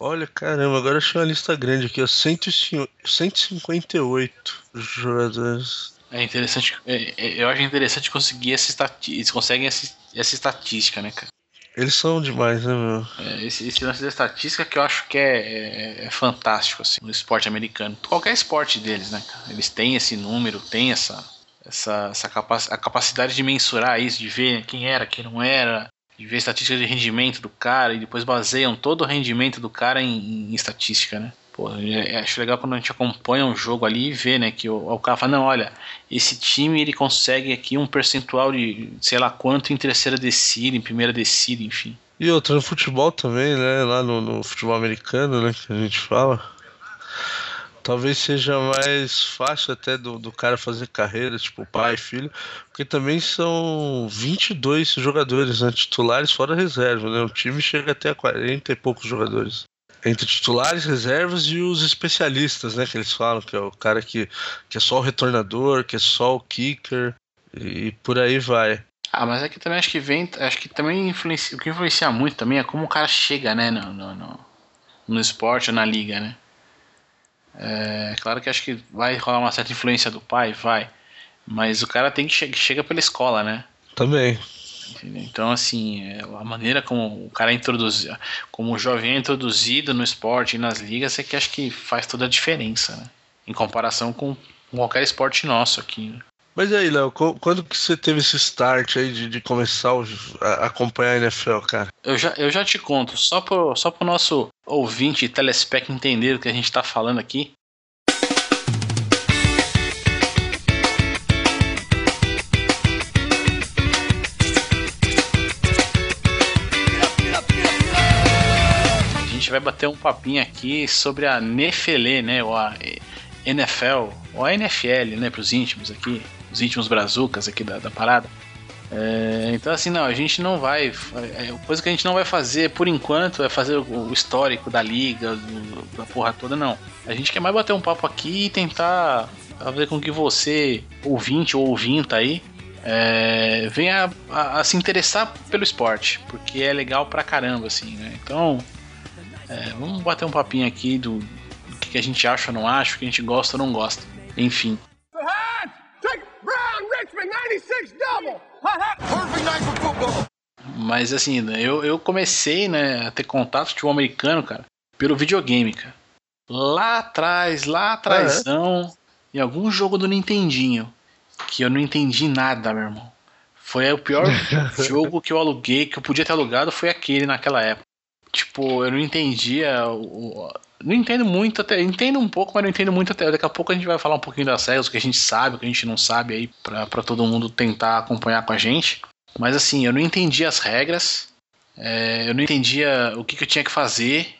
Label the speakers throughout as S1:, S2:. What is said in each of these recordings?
S1: Olha, caramba, agora achei uma lista grande aqui, ó. 158 jogadores.
S2: É interessante, é, é, eu acho interessante conseguir essa estatística. Eles conseguem essa, essa estatística, né, cara?
S1: Eles são demais, né, meu?
S2: É, esse, esse, lance da estatística que eu acho que é, é, é, fantástico, assim, no esporte americano. Qualquer esporte deles, né, cara? Eles têm esse número, têm essa, essa, essa capac a capacidade de mensurar isso, de ver quem era, quem não era, de ver estatística de rendimento do cara e depois baseiam todo o rendimento do cara em, em estatística, né? Pô, acho legal quando a gente acompanha um jogo ali e vê, né, que o, o cara fala, não, olha, esse time ele consegue aqui um percentual de sei lá quanto em terceira descida, em primeira descida, enfim.
S1: E outra, no futebol também, né, lá no, no futebol americano, né, que a gente fala, talvez seja mais fácil até do, do cara fazer carreira, tipo pai e filho, porque também são 22 jogadores né, titulares fora reserva, né? O time chega até a 40 e poucos jogadores entre titulares, reservas e os especialistas, né? Que eles falam, que é o cara que, que é só o retornador, que é só o kicker e, por aí vai.
S2: Ah, mas aqui também acho que vem, acho que também influencia, o que influencia muito também é como o cara chega, né, no, no, no, no esporte ou na liga, né? É claro que acho que vai rolar uma certa influência do pai, vai, mas o cara tem que che chega pela escola, né?
S1: Também.
S2: Então, assim, é, a maneira como o cara é introduzido, como o jovem é introduzido no esporte e nas ligas é que acho que faz toda a diferença, né? Em comparação com qualquer esporte nosso aqui. Né?
S1: Mas aí, Léo, quando que você teve esse start aí de, de começar a acompanhar a NFL, cara?
S2: Eu já, eu já te conto, só pro, só pro nosso ouvinte e telespec entender o que a gente tá falando aqui. gente vai bater um papinho aqui sobre a Nefele, né? Ou a NFL, ou a NFL, né? Para os íntimos aqui, os íntimos brazucas aqui da, da parada. É, então, assim, não, a gente não vai. É, coisa que a gente não vai fazer por enquanto é fazer o, histórico da liga, do, da porra toda, não. A gente quer mais bater um papo aqui e tentar fazer com que você, ouvinte ou ouvinta aí, é, venha a, a, se interessar pelo esporte, porque é legal pra caramba, assim, né? Então, é, vamos bater um papinho aqui do, do que a gente acha ou não acha, o que a gente gosta ou não gosta. Enfim. Mas assim, eu, eu comecei né, a ter contato com o americano, cara, pelo videogame, cara. Lá atrás, lá atrás, ah, é? em algum jogo do Nintendinho, que eu não entendi nada, meu irmão. Foi o pior jogo que eu aluguei, que eu podia ter alugado, foi aquele naquela época. Tipo, eu não entendia. O, não entendo muito até. Entendo um pouco, mas não entendo muito até. Daqui a pouco a gente vai falar um pouquinho das regras, o que a gente sabe, o que a gente não sabe aí, pra, pra todo mundo tentar acompanhar com a gente. Mas assim, eu não entendia as regras. É, eu não entendia o que, que, eu tinha que fazer.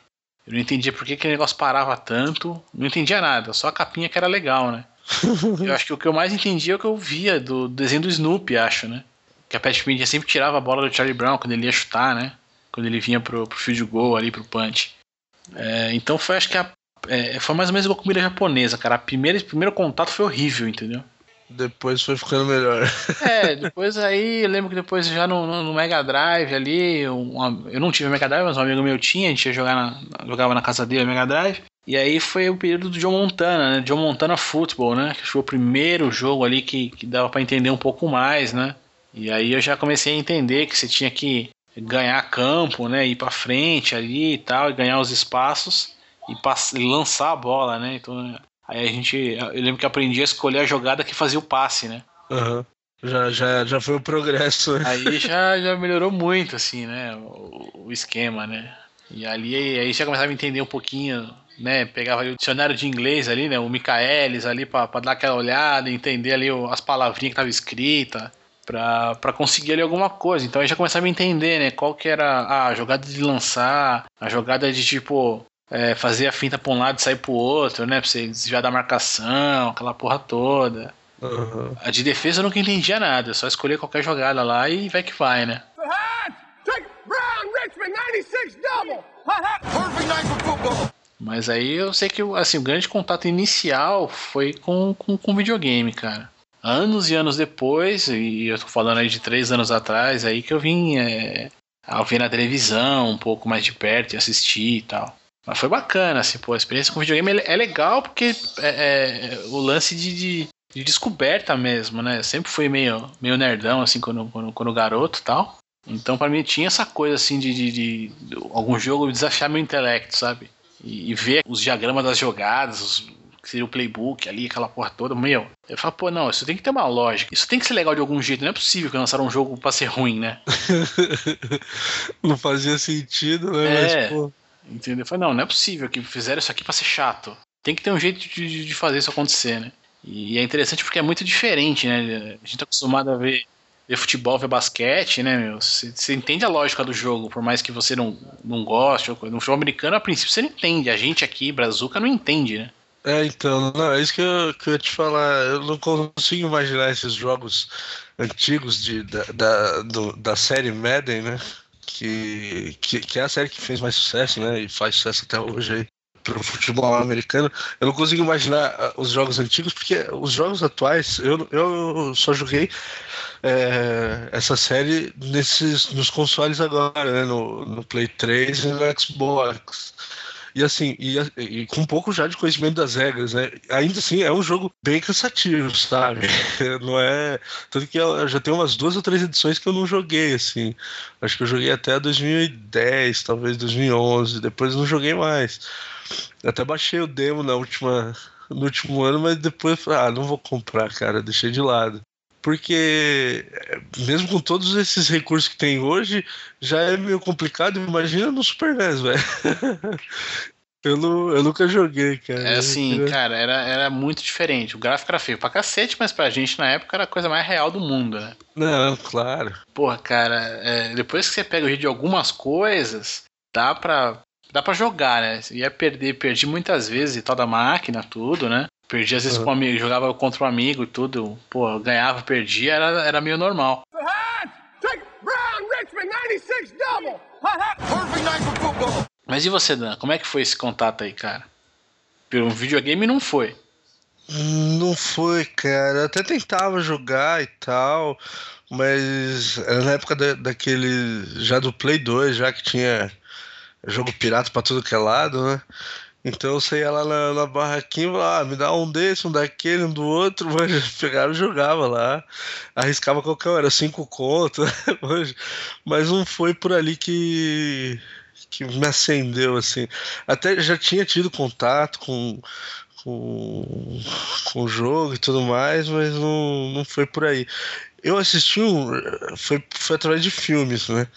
S2: Eu não entendia por que aquele negócio parava tanto. Não entendia nada, só a capinha que era legal, né? eu acho que o que eu mais entendia é o que eu via do desenho do Snoopy, acho, né? Que a Pat Media sempre tirava a bola do Charlie Brown quando ele ia chutar, né? quando ele vinha pro, pro field goal ali, pro punch. É, então foi, acho que a, é, foi mais ou menos igual comida japonesa, cara. A primeira, o primeiro contato foi horrível, entendeu?
S1: Depois foi ficando melhor.
S2: É, depois aí, eu lembro que depois já no, no, no Mega Drive ali, uma, eu não tive Mega Drive, mas um amigo meu tinha, a gente ia jogar na, jogava na casa dele Mega Drive. E aí foi o período do John Montana, né? John Montana Football, né? Que foi o primeiro jogo ali que, que dava para entender um pouco mais, né? E aí eu já comecei a entender que você tinha que ganhar campo, né? Ir para frente ali e tal, e ganhar os espaços e, e lançar a bola, né? Então, aí a gente, eu lembro que aprendi a escolher a jogada que fazia o passe, né?
S1: Uhum. Já, já, já foi o progresso.
S2: Aí já, já melhorou muito, assim, né? O, o esquema, né? E ali aí já começava a entender um pouquinho, né? Pegava o dicionário de inglês ali, né? O Michaelis ali para dar aquela olhada, entender ali as palavrinhas que tava escrita para conseguir ali alguma coisa. Então aí já começava a entender, né? Qual que era a jogada de lançar, a jogada de tipo é, fazer a finta pra um lado e sair pro outro, né? Pra você desviar da marcação, aquela porra toda. Uhum. A de defesa eu nunca entendia nada, só escolher qualquer jogada lá e vai que vai, né? Mas aí eu sei que assim, o grande contato inicial foi com, com, com videogame, cara anos e anos depois, e eu tô falando aí de três anos atrás, aí que eu vim é, a ver na televisão um pouco mais de perto e assistir e tal. Mas foi bacana, assim, pô, a experiência com videogame é legal porque é, é o lance de, de, de, descoberta mesmo, né? Eu sempre fui meio, meio nerdão, assim, quando, quando, quando garoto e tal. Então, para mim, tinha essa coisa, assim, de, de, de, de algum jogo desafiar meu intelecto, sabe? E, e, ver os diagramas das jogadas, os, que seria o playbook ali, aquela porra toda, meu. Eu falo, pô, não, isso tem que ter uma lógica. Isso tem que ser legal de algum jeito. Não é possível que lançaram um jogo pra ser ruim, né?
S1: não fazia sentido, né?
S2: É, Mas, pô. Entendeu? Eu falei, não, não é possível que fizeram isso aqui pra ser chato. Tem que ter um jeito de, de fazer isso acontecer, né? E é interessante porque é muito diferente, né? A gente tá acostumado a ver ver futebol, ver basquete, né, meu? Você entende a lógica do jogo, por mais que você não, não goste. No futebol americano, a princípio, você não entende. A gente aqui, Brazuca, não entende, né?
S1: É, então, não, é isso que eu, que eu ia te falar. Eu não consigo imaginar esses jogos antigos de, da, da, do, da série Madden, né? Que, que, que, é a série que fez mais sucesso, né? E faz sucesso até hoje aí pro futebol americano. Eu não consigo imaginar ah, os jogos antigos, porque os jogos atuais, eu, eu só joguei é, essa série nesses, nos consoles agora, né? No, no Play 3 e no Xbox. E assim, e, e, com um pouco já de conhecimento das regras, né? Ainda assim, é um jogo bem cansativo, sabe? Não é. Tanto que já tem umas duas ou três edições que eu não joguei, assim. Acho que eu joguei até 2010, talvez 2011. Depois não joguei mais. Até baixei o demo na última, no último ano, mas depois ah, não vou comprar, cara, deixei de lado. Porque mesmo com todos esses recursos que tem hoje, já é meio complicado. Imagina no Super NES, velho. Eu, não, eu nunca joguei, cara.
S2: É assim, cara, era, era muito diferente. O gráfico era feio pra cacete, mas pra gente na época era a coisa mais real do mundo, né?
S1: Não, claro.
S2: Porra, cara, é, depois que você pega o jeito de algumas coisas, dá pra, dá pra jogar, né? Ia perder, perdi muitas vezes e tal da máquina, tudo, né? Perdi às vezes uhum. com um amigo, jogava contra um amigo e tudo. Pô, ganhava, perdia, era, era meio normal. Mas e você, Dan? Como é que foi esse contato aí, cara? Por um videogame não foi.
S1: Não foi, cara. Eu até tentava jogar e tal, mas era na época da, daquele. já do Play 2, já que tinha jogo pirata pra tudo que é lado, né? Então você ia lá na, na barraquinha falava, ah, me dá um desse, um daquele, um do outro, mas pegava e jogava lá. Arriscava qualquer hora, cinco contos, mas não foi por ali que, que me acendeu, assim. Até já tinha tido contato com, com, com o jogo e tudo mais, mas não, não foi por aí. Eu assisti um. Foi, foi através de filmes, né?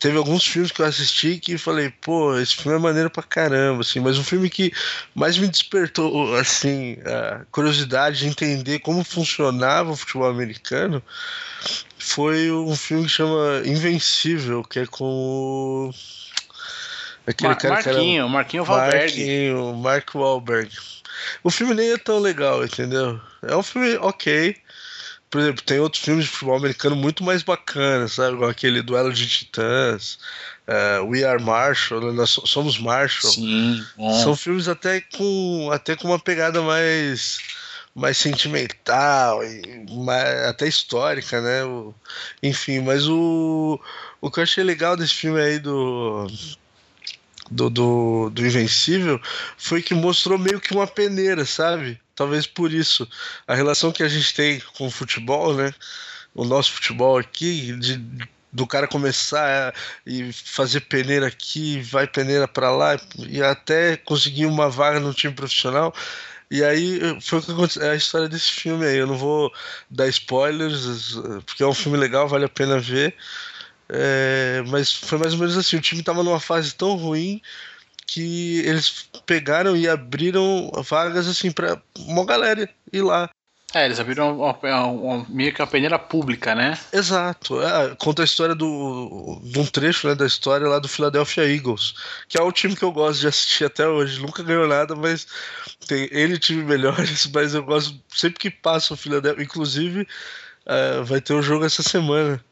S1: Teve alguns filmes que eu assisti que falei, pô, esse filme é maneiro pra caramba, assim, mas o filme que mais me despertou, assim, a curiosidade de entender como funcionava o futebol americano foi um filme que chama Invencível, que é com o...
S2: Aquele Mar cara Marquinho, que Marquinho Wahlberg.
S1: Marquinho, Mark Wahlberg. O filme nem é tão legal, entendeu? É um filme ok, por exemplo, tem outros filmes de futebol americano muito mais bacanas, sabe? Igual aquele Duelo de Titãs, uh, We Are Marshall, né? Nós Somos Marshall.
S2: Sim,
S1: São filmes até com, até com uma pegada mais mais sentimental e mais, até histórica, né? O, enfim, mas o, o que eu achei legal desse filme aí do do, do, do Invencível foi que mostrou meio que uma peneira, sabe? Talvez por isso a relação que a gente tem com o futebol, né? O nosso futebol aqui, de, do cara começar e fazer peneira aqui, vai peneira para lá e até conseguir uma vaga no time profissional. E aí foi o que aconteceu, é a história desse filme aí. Eu não vou dar spoilers, porque é um filme legal, vale a pena ver. É, mas foi mais ou menos assim: o time estava numa fase tão ruim que eles pegaram e abriram vagas assim para uma galera ir lá.
S2: É, eles abriram uma, uma, uma, meio que uma peneira pública, né?
S1: Exato. É, conta a história do, de um trecho né, da história lá do Philadelphia Eagles, que é o time que eu gosto de assistir até hoje. Nunca ganhou nada, mas tem ele time melhores, mas eu gosto sempre que passa o Philadelphia. Inclusive, uh, vai ter um jogo essa semana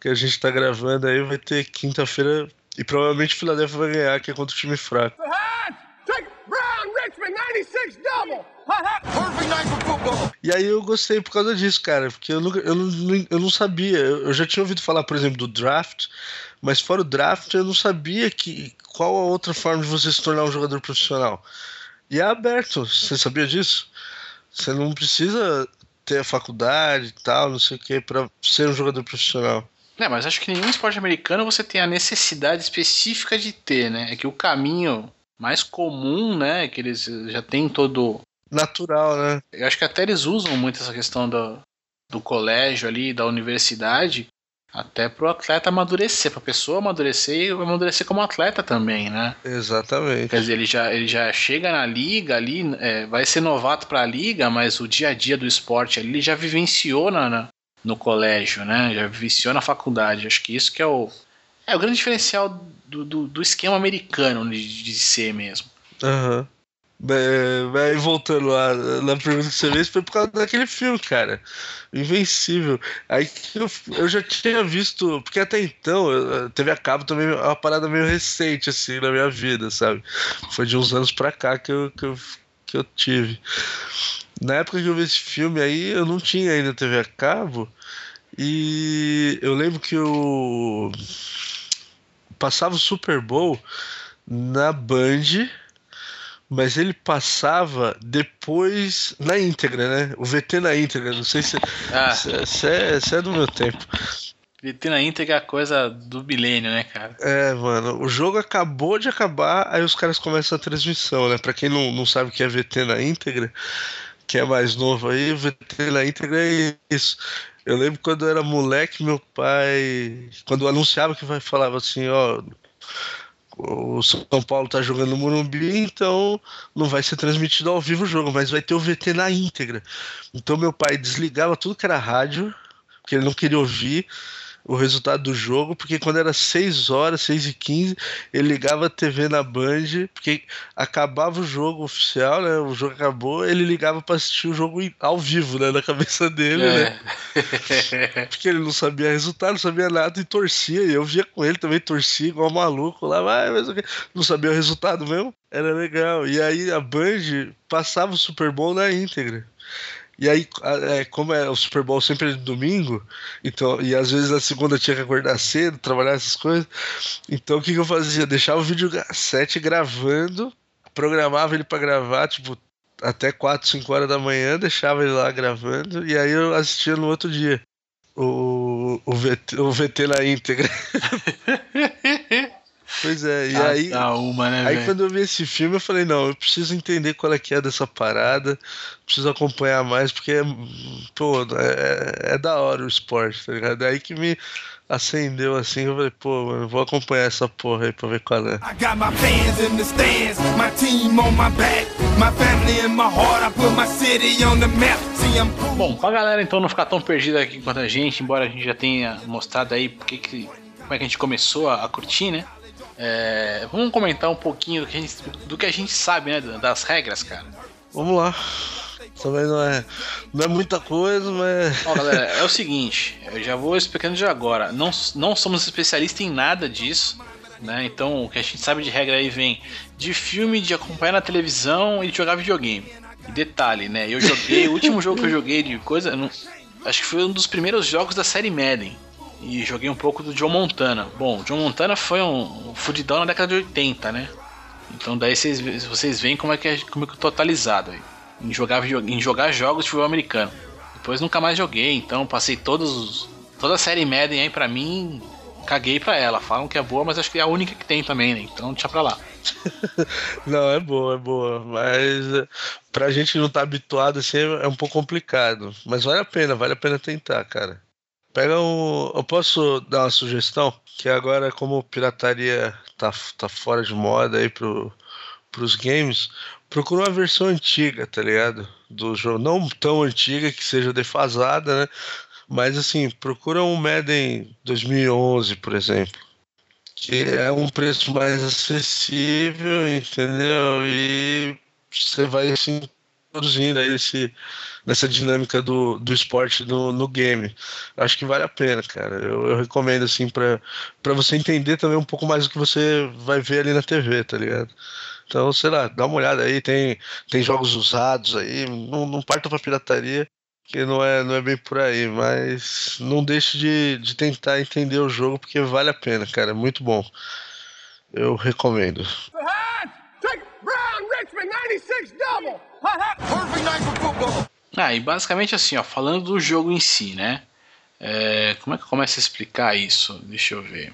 S1: que a gente tá gravando aí, vai ter quinta-feira e provavelmente o Philadelphia vai ganhar, que é contra o time fraco. E aí eu gostei por causa disso, cara, porque eu, nunca, eu, não, eu não sabia. Eu já tinha ouvido falar, por exemplo, do draft, mas fora o draft eu não sabia que qual a outra forma de você se tornar um jogador profissional? E é aberto, você sabia disso? Você não precisa ter a faculdade e tal, não sei o que, para ser um jogador profissional.
S2: É, mas acho que nenhum esporte americano você tem a necessidade específica de ter, né? É que o caminho mais comum, né, que eles já têm todo
S1: natural, né?
S2: Eu acho que até eles usam muito essa questão do, do colégio ali, da universidade, até pro atleta amadurecer, pra pessoa amadurecer e amadurecer como atleta também, né?
S1: Exatamente.
S2: Quer dizer, ele já, ele já chega na liga ali, é, vai ser novato pra liga, mas o dia a dia do esporte ali, ele já vivenciou na, na, no colégio, né? Já vivenciou na faculdade. Acho que isso que é o, é o grande diferencial do, do, do esquema americano de, de ser mesmo.
S1: Aham. Uhum. Mas voltando lá na pergunta que você fez, foi por causa daquele filme, cara. Invencível. Aí eu, eu já tinha visto, porque até então, teve a cabo também é uma parada meio recente, assim, na minha vida, sabe? Foi de uns anos pra cá que eu, que eu, que eu tive. Na época que eu vi esse filme aí, eu não tinha ainda TV a cabo. E eu lembro que eu passava o Super Bowl na Band mas ele passava depois na íntegra, né? O VT na íntegra, não sei se, ah. se, se, é, se é do meu tempo.
S2: VT na íntegra é a coisa do milênio, né, cara?
S1: É, mano, o jogo acabou de acabar, aí os caras começam a transmissão, né? Pra quem não, não sabe o que é VT na íntegra, que é mais novo aí, VT na íntegra é isso. Eu lembro quando eu era moleque, meu pai, quando anunciava que vai falava assim, ó, o São Paulo tá jogando no Morumbi, então não vai ser transmitido ao vivo o jogo, mas vai ter o VT na íntegra. Então meu pai desligava tudo que era rádio, porque ele não queria ouvir o resultado do jogo, porque quando era 6 horas, 6 e 15, ele ligava a TV na Band, porque acabava o jogo oficial, né? O jogo acabou, ele ligava para assistir o jogo ao vivo, né? Na cabeça dele, é. né? porque ele não sabia resultado, não sabia nada e torcia, e eu via com ele também, torcia igual maluco lá, vai, mas não sabia o resultado mesmo. Era legal. E aí a Band passava o Super Bowl na íntegra. E aí, é, como é o Super Bowl sempre é domingo, então, e às vezes na segunda tinha que acordar cedo, trabalhar essas coisas. Então o que, que eu fazia? Deixava o vídeo 7 gravando, programava ele para gravar, tipo, até 4, 5 horas da manhã, deixava ele lá gravando, e aí eu assistia no outro dia. O, o, VT, o VT na íntegra. Pois é, e ah, aí.
S2: Tá uma, né,
S1: aí véio? quando eu vi esse filme, eu falei, não, eu preciso entender qual é que é dessa parada, preciso acompanhar mais, porque pô, é, é da hora o esporte, tá ligado? É aí que me acendeu assim, eu falei, pô, mano, vou acompanhar essa porra aí pra ver qual é.
S2: Bom, pra galera então não ficar tão perdida aqui quanto a gente, embora a gente já tenha mostrado aí porque que, como é que a gente começou a, a curtir, né? É, vamos comentar um pouquinho do que, a gente, do que a gente sabe, né? Das regras, cara.
S1: Vamos lá. Também não é, não é muita coisa, mas.
S2: Ó, galera, é o seguinte, eu já vou explicando de agora. Não, não somos especialistas em nada disso. Né? Então, o que a gente sabe de regra aí vem de filme, de acompanhar na televisão e de jogar videogame. E detalhe, né? Eu joguei, o último jogo que eu joguei de coisa, não, acho que foi um dos primeiros jogos da série Madden e joguei um pouco do John Montana. Bom, John Montana foi um, um fudidão na década de 80, né? Então daí vocês, vocês veem como é que é, como é que é totalizado aí. Em jogar, em jogar jogos de futebol americano. Depois nunca mais joguei, então passei todos toda a série Madden aí pra mim, caguei pra ela. Falam que é boa, mas acho que é a única que tem também, né? Então deixa pra lá.
S1: não, é boa, é boa. Mas pra gente não estar tá habituado assim é um pouco complicado. Mas vale a pena, vale a pena tentar, cara. Pega um. Eu posso dar uma sugestão? Que agora, como pirataria tá, tá fora de moda aí pro, pros games, procura uma versão antiga, tá ligado? Do jogo. Não tão antiga que seja defasada, né? Mas assim, procura um Madden 2011, por exemplo. Que é um preço mais acessível, entendeu? E você vai assim produzindo aí esse, nessa dinâmica do, do esporte no, no game. Acho que vale a pena, cara. Eu, eu recomendo, assim, para você entender também um pouco mais do que você vai ver ali na TV, tá ligado? Então, sei lá, dá uma olhada aí, tem, tem jogos usados aí, não, não parta pra pirataria, que não é, não é bem por aí, mas não deixe de, de tentar entender o jogo, porque vale a pena, cara, é muito bom. eu recomendo.
S2: Ah, e basicamente assim, ó, falando do jogo em si, né? É, como é que eu começo a explicar isso? Deixa eu ver.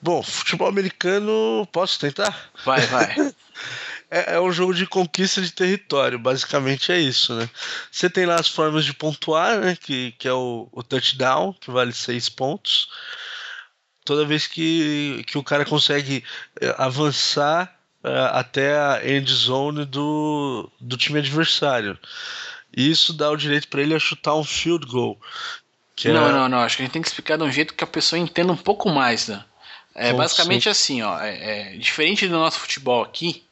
S1: Bom, futebol americano, posso tentar?
S2: Vai, vai.
S1: é, é um jogo de conquista de território, basicamente é isso, né? Você tem lá as formas de pontuar, né? Que, que é o, o touchdown, que vale seis pontos. Toda vez que, que o cara consegue é, avançar até a end zone do, do time adversário. E isso dá o direito para ele a chutar um field goal.
S2: não, é... não, não. Acho que a gente tem que explicar de um jeito que a pessoa entenda um pouco mais, né? É basicamente assim, ó. É, é, diferente do nosso futebol aqui,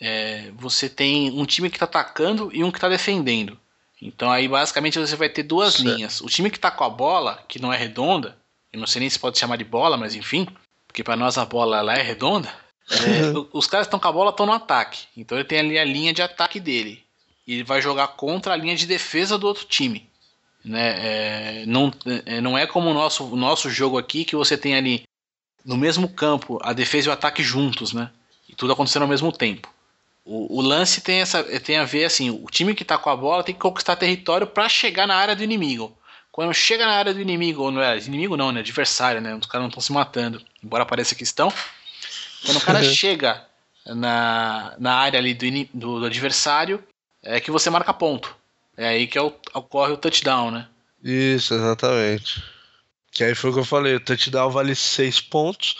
S2: é, você tem um time que está atacando e um que está defendendo. Então aí basicamente você vai ter duas certo. linhas. O time que está com a bola, que não é redonda, eu não sei nem se pode chamar de bola, mas enfim, porque para nós a bola ela é redonda. É, os caras estão com a bola estão no ataque. Então ele tem ali a linha de ataque dele. E ele vai jogar contra a linha de defesa do outro time. Né? É, não, é, não é como o nosso, nosso jogo aqui, que você tem ali no mesmo campo a defesa e o ataque juntos, né? E tudo acontecendo ao mesmo tempo. O, o, lance tem, essa, tem a ver assim: o time que está com a bola tem que conquistar território para chegar na área do inimigo. Quando chega na área do inimigo, ou não é inimigo não, né? Adversário, né? Os caras não estão se matando, embora pareça que estão. Quando o cara chega na, na área ali do, do, do, adversário, é que você marca ponto. É aí que é o, ocorre o touchdown, né?
S1: Isso, exatamente. Que aí foi o que eu falei: o touchdown vale 6 pontos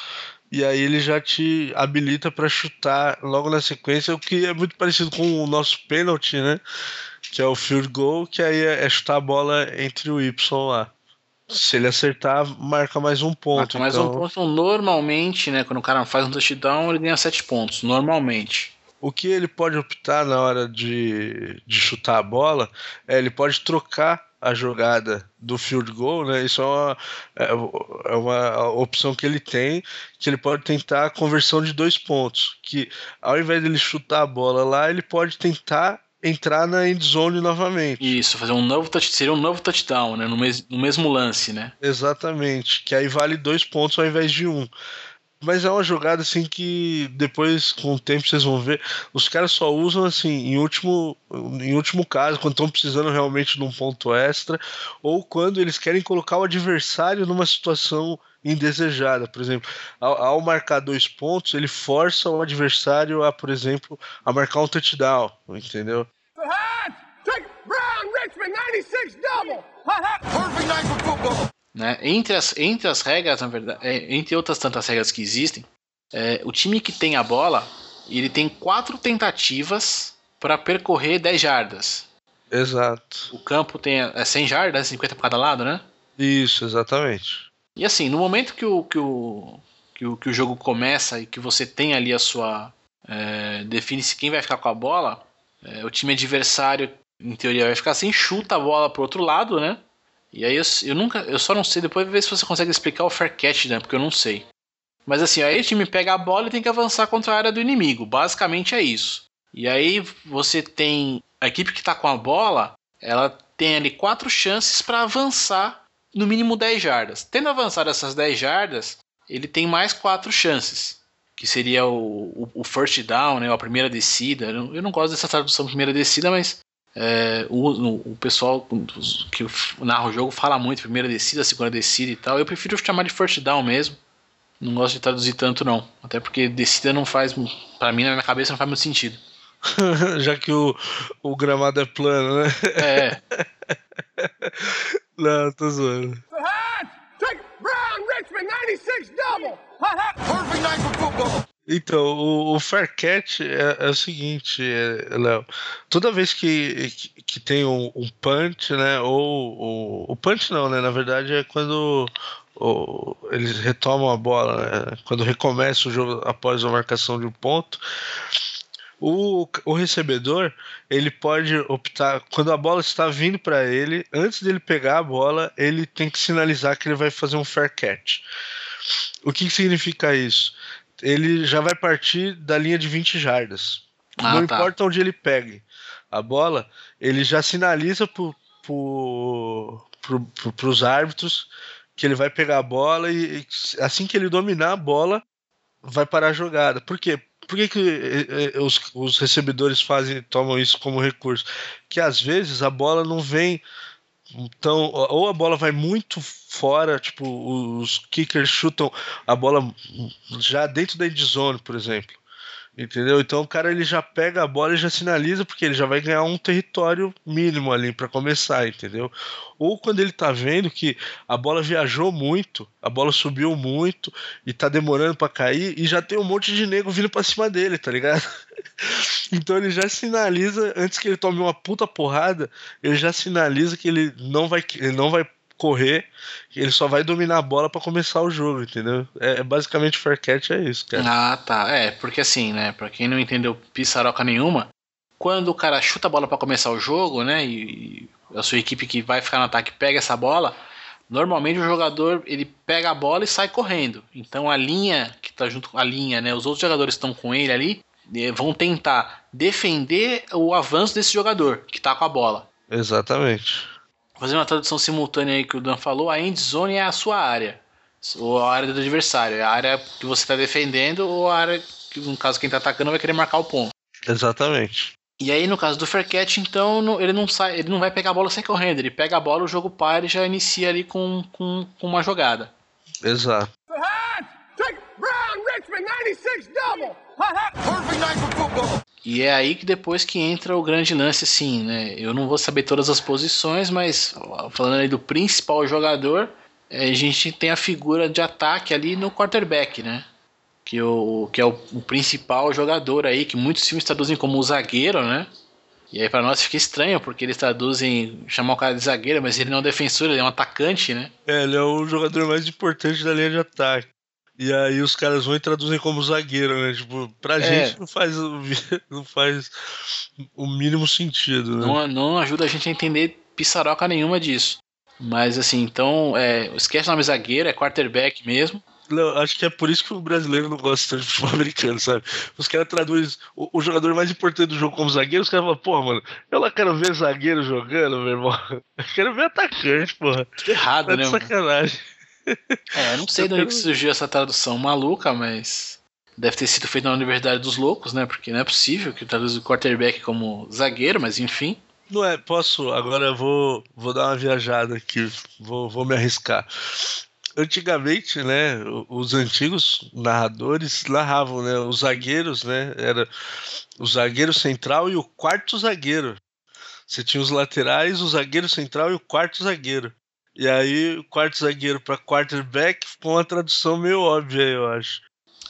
S1: e aí ele já te habilita para chutar logo na sequência, o que é muito parecido com o nosso pênalti, né? Que é o field goal, que aí é chutar a bola entre o Y lá. Se ele acertar, marca mais um ponto.
S2: Marca mais então... um ponto. Normalmente, né? Quando o cara faz um touchdown, ele ganha sete pontos. Normalmente.
S1: O que ele pode optar na hora de, de chutar a bola é ele pode trocar a jogada do field goal, né? Isso é uma, é, é uma opção que ele tem, que ele pode tentar a conversão de dois pontos. Que ao invés dele chutar a bola lá, ele pode tentar entrar na end zone novamente.
S2: Isso, fazer um novo seria um novo touchdown, né? No, mes, no mesmo lance, né?
S1: Exatamente, que aí vale dois pontos ao invés de um. Mas é uma jogada assim que depois, com o tempo, vocês vão ver. Os caras só usam assim, em último, em último caso, quando estão precisando realmente de um ponto extra, ou quando eles querem colocar o adversário numa situação indesejada. Por exemplo, ao, ao marcar dois pontos, ele força o adversário a, por exemplo, a marcar um touchdown, entendeu? Brown, Richmond, 96 double!
S2: Perfect night for football! Né? Entre, as, entre as regras, na verdade, é, entre outras tantas regras que existem, é, o time que tem a bola, ele tem quatro tentativas para percorrer 10 jardas.
S1: Exato.
S2: O campo tem é 100 jardas, 50 para cada lado, né?
S1: Isso, exatamente.
S2: E assim, no momento que o, que o, que o, que o jogo começa e que você tem ali a sua. É, define-se quem vai ficar com a bola, é, o time adversário, em teoria, vai ficar assim, chuta a bola pro outro lado, né? E aí eu, eu nunca. Eu só não sei, depois ver se você consegue explicar o fair catch, né? Porque eu não sei. Mas assim, aí o time pega a bola e tem que avançar contra a área do inimigo. Basicamente é isso. E aí você tem. A equipe que tá com a bola, ela tem ali quatro chances para avançar no mínimo 10 jardas. Tendo avançado essas 10 jardas, ele tem mais quatro chances. Que seria o, o, o first down, né? A primeira descida. Eu não, eu não gosto dessa tradução primeira descida, mas é, o, o, pessoal que narra o jogo fala muito, primeira descida, segunda descida e tal. Eu prefiro chamar de first down mesmo. Não gosto de traduzir tanto, não. Até porque descida não faz. para mim, na minha cabeça, não faz muito sentido.
S1: Já que o, o gramado é plano, né?
S2: É.
S1: não, tô zoando. Brown, Richmond, 96 double! Perfect night for football! Então, o, o Fair Catch é, é o seguinte, é, Léo. Toda vez que, que, que tem um, um, punch, né? Ou, ou o punch não, né? Na verdade é quando ou, eles retomam a bola, né, quando recomeça o jogo após a marcação de um ponto. O, o recebedor ele pode optar quando a bola está vindo para ele, antes dele pegar a bola, ele tem que sinalizar que ele vai fazer um fair catch. O que significa isso? ele já vai partir da linha de 20 jardas. Ah, Não tá. importa onde ele pegue a bola, ele já sinaliza para pro, pro, os árbitros que ele vai pegar a bola e, e, assim que ele dominar a bola, vai parar a jogada. Por quê? Por que, que eh, eh, os, os recebedores fazem, tomam isso como recurso? Que às vezes a bola não vem então, ou a bola vai muito fora, tipo, os kickers chutam a bola já dentro da endzone, por exemplo. Entendeu? Então o cara ele já pega a bola e já sinaliza porque ele já vai ganhar um território mínimo ali para começar, entendeu? Ou quando ele tá vendo que a bola viajou muito, a bola subiu muito e tá demorando para cair e já tem um monte de nego vindo para cima dele, tá ligado? então ele já sinaliza antes que ele tome uma puta porrada, ele já sinaliza que ele não vai ele não vai correr, ele só vai dominar a bola para começar o jogo, entendeu? É, é basicamente fair catch é isso, cara.
S2: Ah, tá. É, porque assim, né, para quem não entendeu pissaroca nenhuma, quando o cara chuta a bola para começar o jogo, né, e, e a sua equipe que vai ficar no ataque pega essa bola, normalmente o jogador ele pega a bola e sai correndo. Então a linha que tá junto com a linha, né, os outros jogadores estão com ele ali, eh, vão tentar defender o avanço desse jogador que tá com a bola.
S1: Exatamente
S2: fazer uma tradução simultânea aí que o Dan falou, a end zone é a sua área. Ou a área do adversário. É a área que você está defendendo ou a área que, no caso, quem está atacando vai querer marcar o ponto.
S1: Exatamente.
S2: E aí, no caso do Faircat, então, ele não sai, ele não vai pegar a bola sem correndo. Ele pega a bola, o jogo para e já inicia ali com, com, com uma jogada.
S1: Exato.
S2: E é aí que depois que entra o grande lance, assim, né? Eu não vou saber todas as posições, mas falando aí do principal jogador, é, a gente tem a figura de ataque ali no quarterback, né? Que, o, que é o, o principal jogador aí, que muitos filmes traduzem como o zagueiro, né? E aí para nós fica estranho, porque eles traduzem chamar o cara de zagueiro, mas ele não é um defensor, ele é um atacante, né?
S1: É, ele é o jogador mais importante da linha de ataque. E aí os caras vão e traduzem como zagueiro, né? Tipo, pra é. gente não faz, não faz o mínimo sentido, né?
S2: Não, não ajuda a gente a entender pissaroca nenhuma disso. Mas assim, então, é, esquece o nome zagueiro, é quarterback mesmo.
S1: Não, acho que é por isso que o brasileiro não gosta de futebol americano, sabe? Os caras traduzem o, o, jogador mais importante do jogo como zagueiro, os caras falam, pô, mano, eu lá quero ver zagueiro jogando, meu irmão. Eu quero ver atacante, porra.
S2: Errado, tá
S1: né? sacanagem.
S2: Mano? É, não sei de onde surgiu essa tradução maluca, mas deve ter sido feita na Universidade dos Loucos, né? Porque não é possível que traduz o quarterback como zagueiro, mas enfim.
S1: Não é, posso, agora eu vou, vou dar uma viajada aqui, vou, vou me arriscar. Antigamente, né, os antigos narradores narravam, né, os zagueiros, né, era o zagueiro central e o quarto zagueiro. Você tinha os laterais, o zagueiro central e o quarto zagueiro. E aí, quarto zagueiro para quarterback ficou uma tradução meio óbvia, eu acho.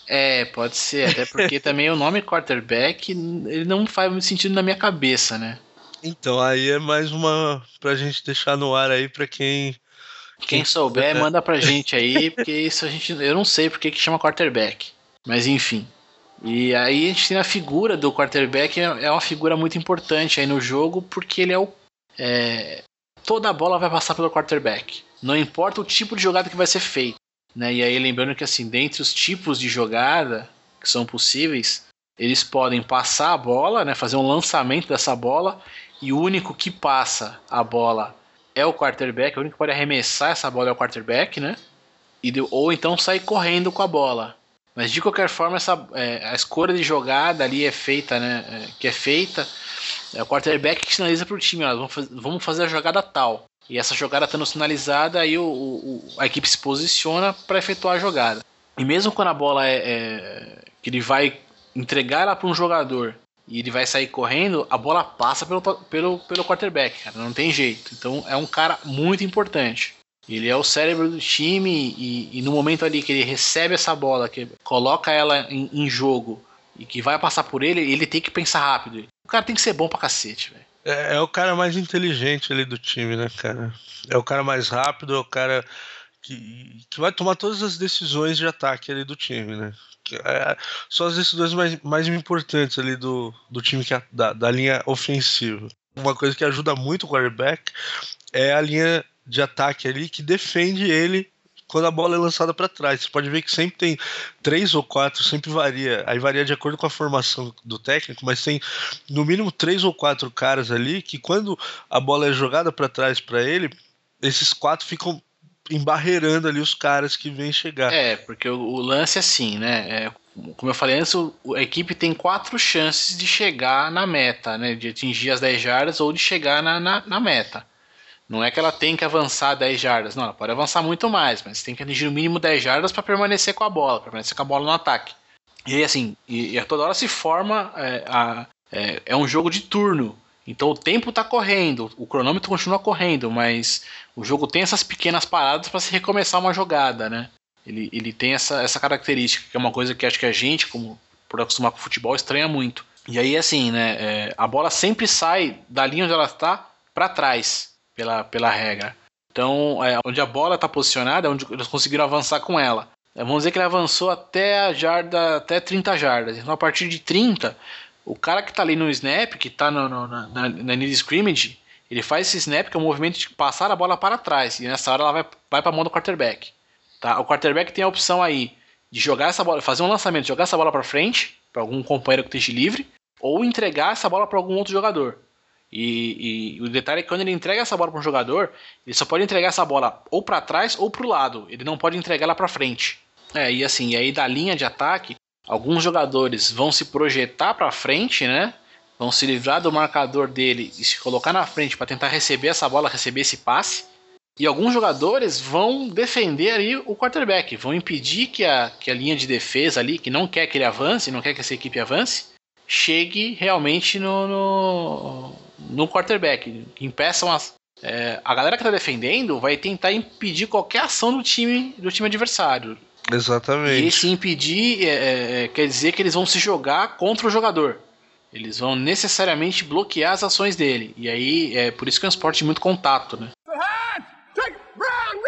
S2: É, pode ser, até porque também o nome quarterback ele não faz muito sentido na minha cabeça, né?
S1: Então, aí é mais uma pra gente deixar no ar aí pra quem.
S2: Quem souber, manda pra gente aí, porque isso a gente. Eu não sei porque que chama quarterback. Mas enfim. E aí a gente tem a figura do quarterback, é uma figura muito importante aí no jogo, porque ele é o. É, toda a bola vai passar pelo quarterback. Não importa o tipo de jogada que vai ser feita. Né? E aí lembrando que assim, dentre os tipos de jogada que são possíveis, eles podem passar a bola, né? fazer um lançamento dessa bola, e o único que passa a bola é o quarterback, o único que pode arremessar essa bola é o quarterback, né? E, ou então sair correndo com a bola. Mas de qualquer forma, essa, é, a escolha de jogada ali é feita, né? É, que é feita é o quarterback que sinaliza para o time, ó, vamos, fazer, vamos fazer a jogada tal. E essa jogada estando sinalizada, aí o, o, a equipe se posiciona para efetuar a jogada. E mesmo quando a bola é, é que ele vai entregar ela para um jogador e ele vai sair correndo, a bola passa pelo, pelo, pelo quarterback, cara, não tem jeito. Então é um cara muito importante. Ele é o cérebro do time e, e no momento ali que ele recebe essa bola, que coloca ela em, em jogo e que vai passar por ele, ele tem que pensar rápido. O cara tem que ser bom pra cacete, velho.
S1: É, é, o cara mais inteligente ali do time, né, cara? É o cara mais rápido, é o cara que, que vai tomar todas as decisões de ataque ali do time, né? É, são as decisões mais, mais importantes ali do, do time que, da, da linha ofensiva. Uma coisa que ajuda muito o quarterback é a linha de ataque ali que defende ele quando a bola é lançada para trás. Você pode ver que sempre tem três ou quatro, sempre varia. Aí varia de acordo com a formação do técnico, mas tem no mínimo três ou quatro caras ali que quando a bola é jogada para trás para ele, esses quatro ficam embarreirando ali os caras que vêm chegar.
S2: É, porque o, lance é assim, né? É, como eu falei antes, a equipe tem quatro chances de chegar na meta, né? De atingir as 10 jardas ou de chegar na, na, na meta. Não é que ela tem que avançar 10 jardas, não, ela pode avançar muito mais, mas tem que atingir no mínimo 10 jardas para permanecer com a bola, permanecer com a bola no ataque. E assim, e, e a toda hora se forma. É, a, é, é um jogo de turno. Então o tempo está correndo, o cronômetro continua correndo, mas o jogo tem essas pequenas paradas para se recomeçar uma jogada, né? Ele, ele tem essa, essa característica, que é uma coisa que acho que a gente, como por acostumar com futebol, estranha muito. E aí, assim, né? É, a bola sempre sai da linha onde ela está para trás, pela, pela regra. Então, é, onde a bola está posicionada é onde eles conseguiram avançar com ela. É, vamos dizer que ele avançou até a jarda, até 30 jardas. Então, a partir de 30, o cara que está ali no snap, que está na, na, na linha de scrimmage, ele faz esse snap, que é o um movimento de passar a bola para trás. E nessa hora ela vai, vai para a mão do quarterback. Tá? O quarterback tem a opção aí de jogar essa bola, fazer um lançamento, jogar essa bola para frente, para algum companheiro que esteja livre, ou entregar essa bola para algum outro jogador. E, e, o detalhe é que quando ele entrega essa bola para um jogador, ele só pode entregar essa bola ou para trás ou para o lado. Ele não pode entregar ela para frente. É, e assim, e aí da linha de ataque, alguns jogadores vão se projetar para frente, né? Vão se livrar do marcador dele e se colocar na frente para tentar receber essa bola, receber esse passe. E alguns jogadores vão defender ali o quarterback, vão impedir que a, que a linha de defesa ali, que não quer que ele avance, não quer que essa equipe avance, chegue realmente no, no, no quarterback. Que impeçam as. É, a galera que está defendendo vai tentar impedir qualquer ação do time, do time adversário.
S1: Exatamente.
S2: E esse impedir é, é, é quer dizer que eles vão se jogar contra o jogador. Eles vão necessariamente bloquear as ações dele. E aí é por isso que é um esporte de muito contato, né?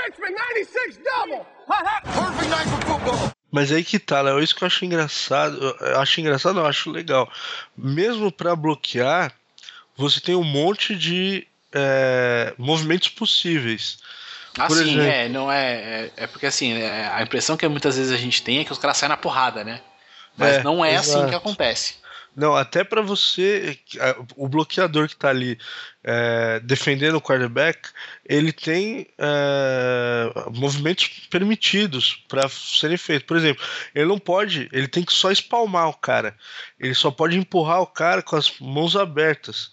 S2: Richmond 96
S1: double. Perfect night for football. Mas aí que tá, Léo, isso que eu acho engraçado. Eu acho engraçado, não, eu acho legal. Mesmo para bloquear, você tem um monte de é, movimentos possíveis.
S2: Ah, Por sim, exemplo, é, não é, é, é. porque assim, é, a impressão que muitas vezes a gente tem é que os caras saem na porrada, né? Mas é, não é exato. assim que acontece.
S1: Não, até para você, o bloqueador que está ali é, defendendo o quarterback, ele tem é, movimentos permitidos para serem feitos. Por exemplo, ele não pode, ele tem que só espalmar o cara. Ele só pode empurrar o cara com as mãos abertas.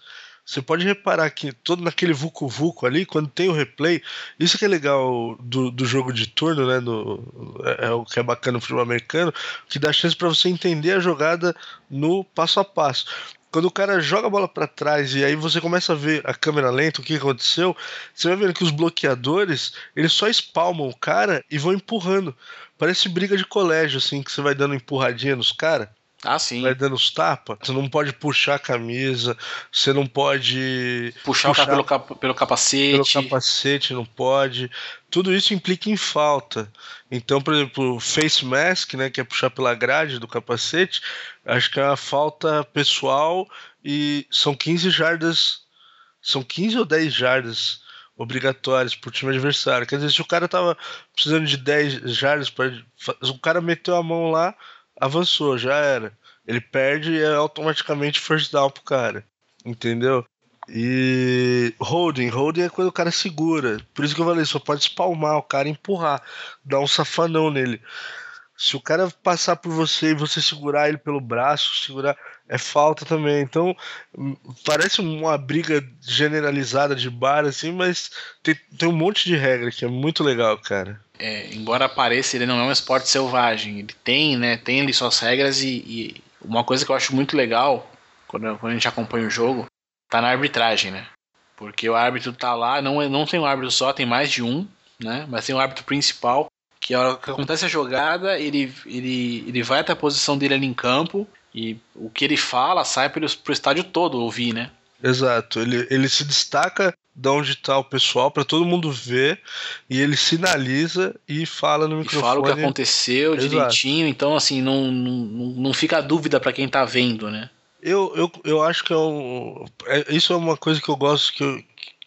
S1: Você pode reparar que todo naquele vucu vucu ali, quando tem o replay, isso que é legal do, do jogo de turno, né? No, é, é o que é bacana no futebol americano, que dá chance para você entender a jogada no passo a passo quando o cara joga a bola para trás e aí você começa a ver a câmera lenta, o que aconteceu, você vai vendo que os bloqueadores, eles só espalmam o cara e vão empurrando. Parece briga de colégio, assim, que você vai dando empurradinha nos caras.
S2: Ah, sim.
S1: Vai dando os tapas. Você não pode puxar a camisa, você não pode.
S2: Puxar, puxar o cara pelo, cap pelo capacete.
S1: Pelo capacete, não pode. Tudo isso implica em falta. Então, por exemplo, face mask, né, que é puxar pela grade do capacete, acho que é uma falta pessoal e são 15 jardas. São 15 ou 10 jardas obrigatórias pro time adversário. Quer dizer, se o cara tava precisando de 10 jardas, para o cara meteu a mão lá avançou, já era. Ele perde e é automaticamente first down pro cara. Entendeu? E holding, holding é quando o cara segura. Por isso que eu falei, só pode espalmar o cara, empurrar, dar um safanão nele. Se o cara passar por você e você segurar ele pelo braço, segurar, é falta também. Então, parece uma briga generalizada de bar, assim, mas tem, tem um monte de regra que é muito legal, cara.
S2: É, embora pareça, ele não é um esporte selvagem. Ele tem, né, tem ali suas regras e, e uma coisa que eu acho muito legal quando, quando a gente acompanha o jogo tá na arbitragem, né? Porque o árbitro tá lá, não, é, não tem um árbitro só, tem mais de um, né? Mas tem um árbitro principal que a hora que acontece a jogada, ele, ele, ele vai até a posição dele ali em campo e o que ele fala sai pro, pro estádio todo ouvir, né?
S1: Exato, ele, ele se destaca de onde está o pessoal para todo mundo ver e ele sinaliza e fala no microfone. E fala
S2: o que aconteceu Exato. direitinho, então assim, não, não, não fica a dúvida para quem está vendo, né?
S1: Eu, eu, eu acho que é, um, é isso é uma coisa que eu gosto que, eu,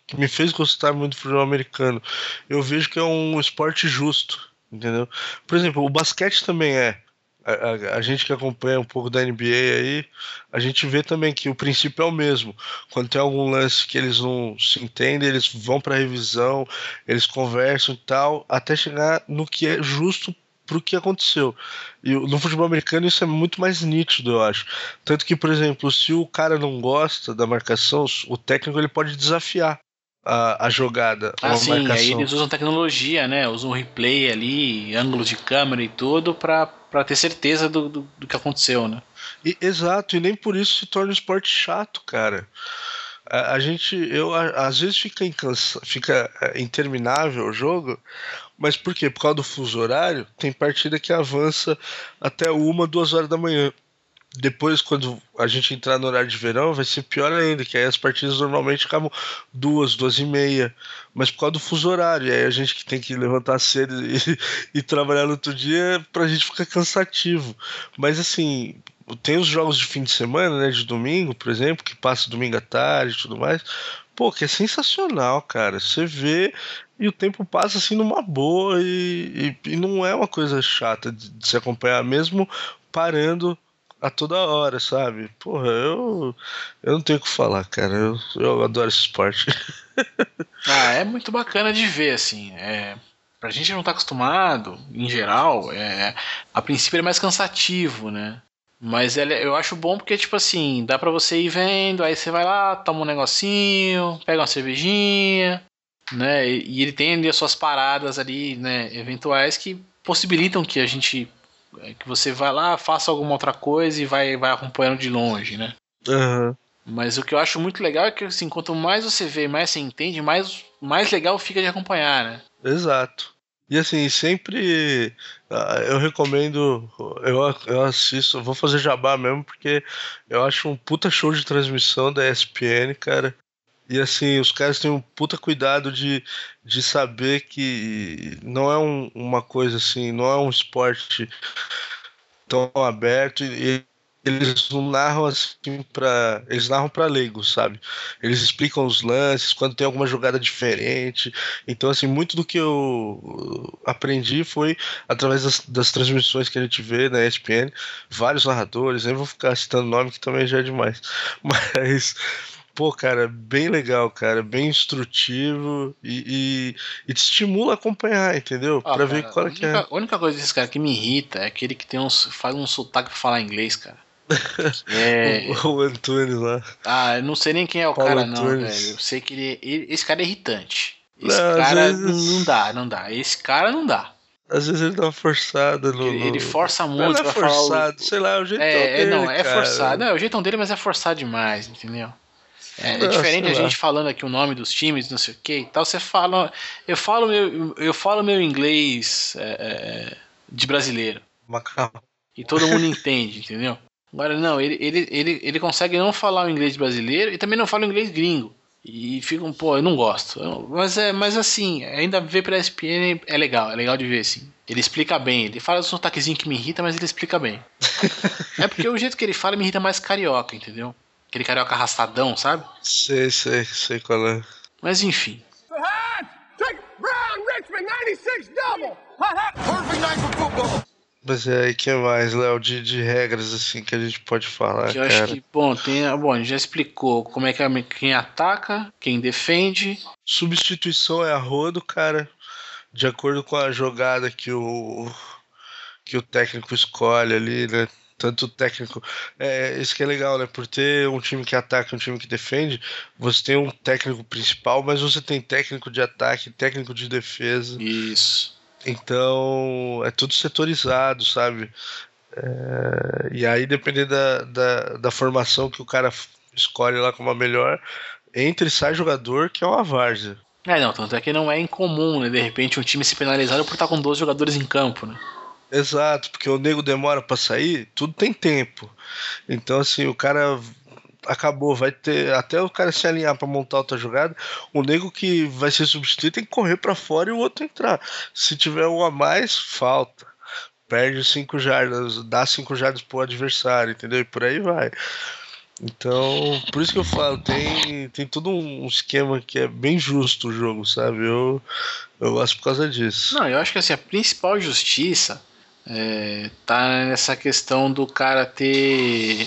S1: que me fez gostar muito do futebol americano. Eu vejo que é um esporte justo entendeu? Por exemplo, o basquete também é, a, a, a, gente que acompanha um pouco da NBA aí, a gente vê também que o princípio é o mesmo. Quando tem algum lance que eles não se entendem, eles vão para revisão, eles conversam e tal, até chegar no que é justo pro que aconteceu. E no futebol americano isso é muito mais nítido, eu acho. Tanto que, por exemplo, se o cara não gosta da marcação, o técnico ele pode desafiar a, a jogada.
S2: Ah, sim, marcação. aí eles usam tecnologia, né? Usam replay ali, ângulos de câmera e tudo para ter certeza do, do, do, que aconteceu, né?
S1: E, exato, e nem por isso se torna um esporte chato, cara. A, a gente, eu às vezes fica, incansa, fica é, interminável o jogo, mas por quê? Por causa do fuso horário, tem partida que avança até uma, duas horas da manhã. Depois, quando a gente entrar no horário de verão, vai ser pior ainda, que aí as partidas normalmente acabam duas, duas e meia. Mas por causa do fuso horário, aí a gente que tem que levantar cedo e, e trabalhar no outro dia, pra gente ficar cansativo. Mas assim, tem os jogos de fim de semana, né? De domingo, por exemplo, que passa domingo à tarde e tudo mais. Pô, que é sensacional, cara. Você vê e o tempo passa assim numa boa e, e, e não é uma coisa chata de, de se acompanhar, mesmo parando a toda hora, sabe? Porra, eu, eu não tenho o que falar, cara. Eu, eu adoro esse esporte.
S2: ah, é muito bacana de ver, assim. É, pra gente não tá acostumado, em geral, é, a princípio é mais cansativo, né? Mas ele, eu acho bom porque, tipo assim, dá pra você ir vendo, aí você vai lá, toma um negocinho, pega uma cervejinha, né? E, e ele tem ali as suas paradas ali, né, eventuais que possibilitam que a gente é que você vai lá, faça alguma outra coisa e vai, vai acompanhando de longe, né?
S1: Uhum.
S2: Mas o que eu acho muito legal é que assim, quanto mais você vê, mais você entende, mais, mais legal fica de acompanhar, né?
S1: Exato. E assim, sempre ah, eu recomendo, eu, eu assisto, vou fazer jabá mesmo, porque eu acho um puta show de transmissão da ESPN, cara. E assim, os caras têm um puta cuidado de, de saber que não é um, uma coisa assim, não é um esporte tão aberto e eles não narram assim para eles narram para leigos, sabe? Eles explicam os lances quando tem alguma jogada diferente. Então assim, muito do que eu aprendi foi através das, das transmissões que a gente vê na ESPN, vários narradores, nem vou ficar citando nome que também já é demais. Mas Pô, cara, bem legal, cara, bem instrutivo e, e, e te estimula a acompanhar, entendeu? Ah, pra cara, ver qual é que é.
S2: A única coisa desse cara que me irrita é aquele que tem uns, faz um sotaque pra falar inglês, cara.
S1: É... o, o Antunes lá.
S2: Ah, eu não sei nem quem é o Paulo cara, Antunes. não, velho. Eu sei que ele, ele, Esse cara é irritante. Esse não, cara vezes... não dá, não dá. Esse cara não dá.
S1: Às vezes ele dá uma forçada no.
S2: Ele, ele força muito.
S1: Não é forçado, o... sei lá, é o jeitão
S2: é,
S1: dele.
S2: Não, é cara. forçado. Não, é o jeitão dele, mas é forçado demais, entendeu? É, é diferente a gente falando aqui o nome dos times, não sei o que e tal. Você fala. Eu falo meu, eu falo meu inglês é, é, de brasileiro.
S1: Macau.
S2: E todo mundo entende, entendeu? Agora, não, ele, ele, ele, ele consegue não falar o inglês brasileiro e também não fala o inglês gringo. E ficam, pô, eu não gosto. Mas é, mas assim, ainda ver pra ESPN é legal, é legal de ver, assim. Ele explica bem, ele fala um sotaquezinho que me irrita, mas ele explica bem. é porque o jeito que ele fala me irrita mais carioca, entendeu? Aquele carioca arrastadão, sabe?
S1: Sei, sei, sei qual é.
S2: Mas enfim.
S1: Mas é aí que mais, Léo, de, de regras assim que a gente pode falar.
S2: Que eu cara. acho que, bom, tem. Bom, a gente já explicou como é que é quem ataca, quem defende.
S1: Substituição é a rodo, cara. De acordo com a jogada que o que o técnico escolhe ali, né? Tanto técnico. É, isso que é legal, né? Por ter um time que ataca e um time que defende, você tem um técnico principal, mas você tem técnico de ataque, técnico de defesa.
S2: Isso.
S1: Então, é tudo setorizado, sabe? É, e aí, dependendo da, da, da, formação que o cara escolhe lá como a melhor, entra e sai jogador que é uma várzea.
S2: É, não, tanto é que não é incomum, né? De repente um time se penalizado por estar com 12 jogadores em campo, né?
S1: Exato, porque o nego demora para sair, tudo tem tempo. Então, assim, o cara acabou, vai ter até o cara se alinhar para montar outra jogada. O nego que vai ser substituído tem que correr para fora e o outro entrar. Se tiver um a mais, falta. Perde cinco jardas, dá cinco jardas pro adversário, entendeu? E por aí vai. Então, por isso que eu falo, tem, tem todo um esquema que é bem justo o jogo, sabe? Eu, eu gosto por causa disso.
S2: Não, eu acho que assim, a principal justiça é, tá nessa questão do cara ter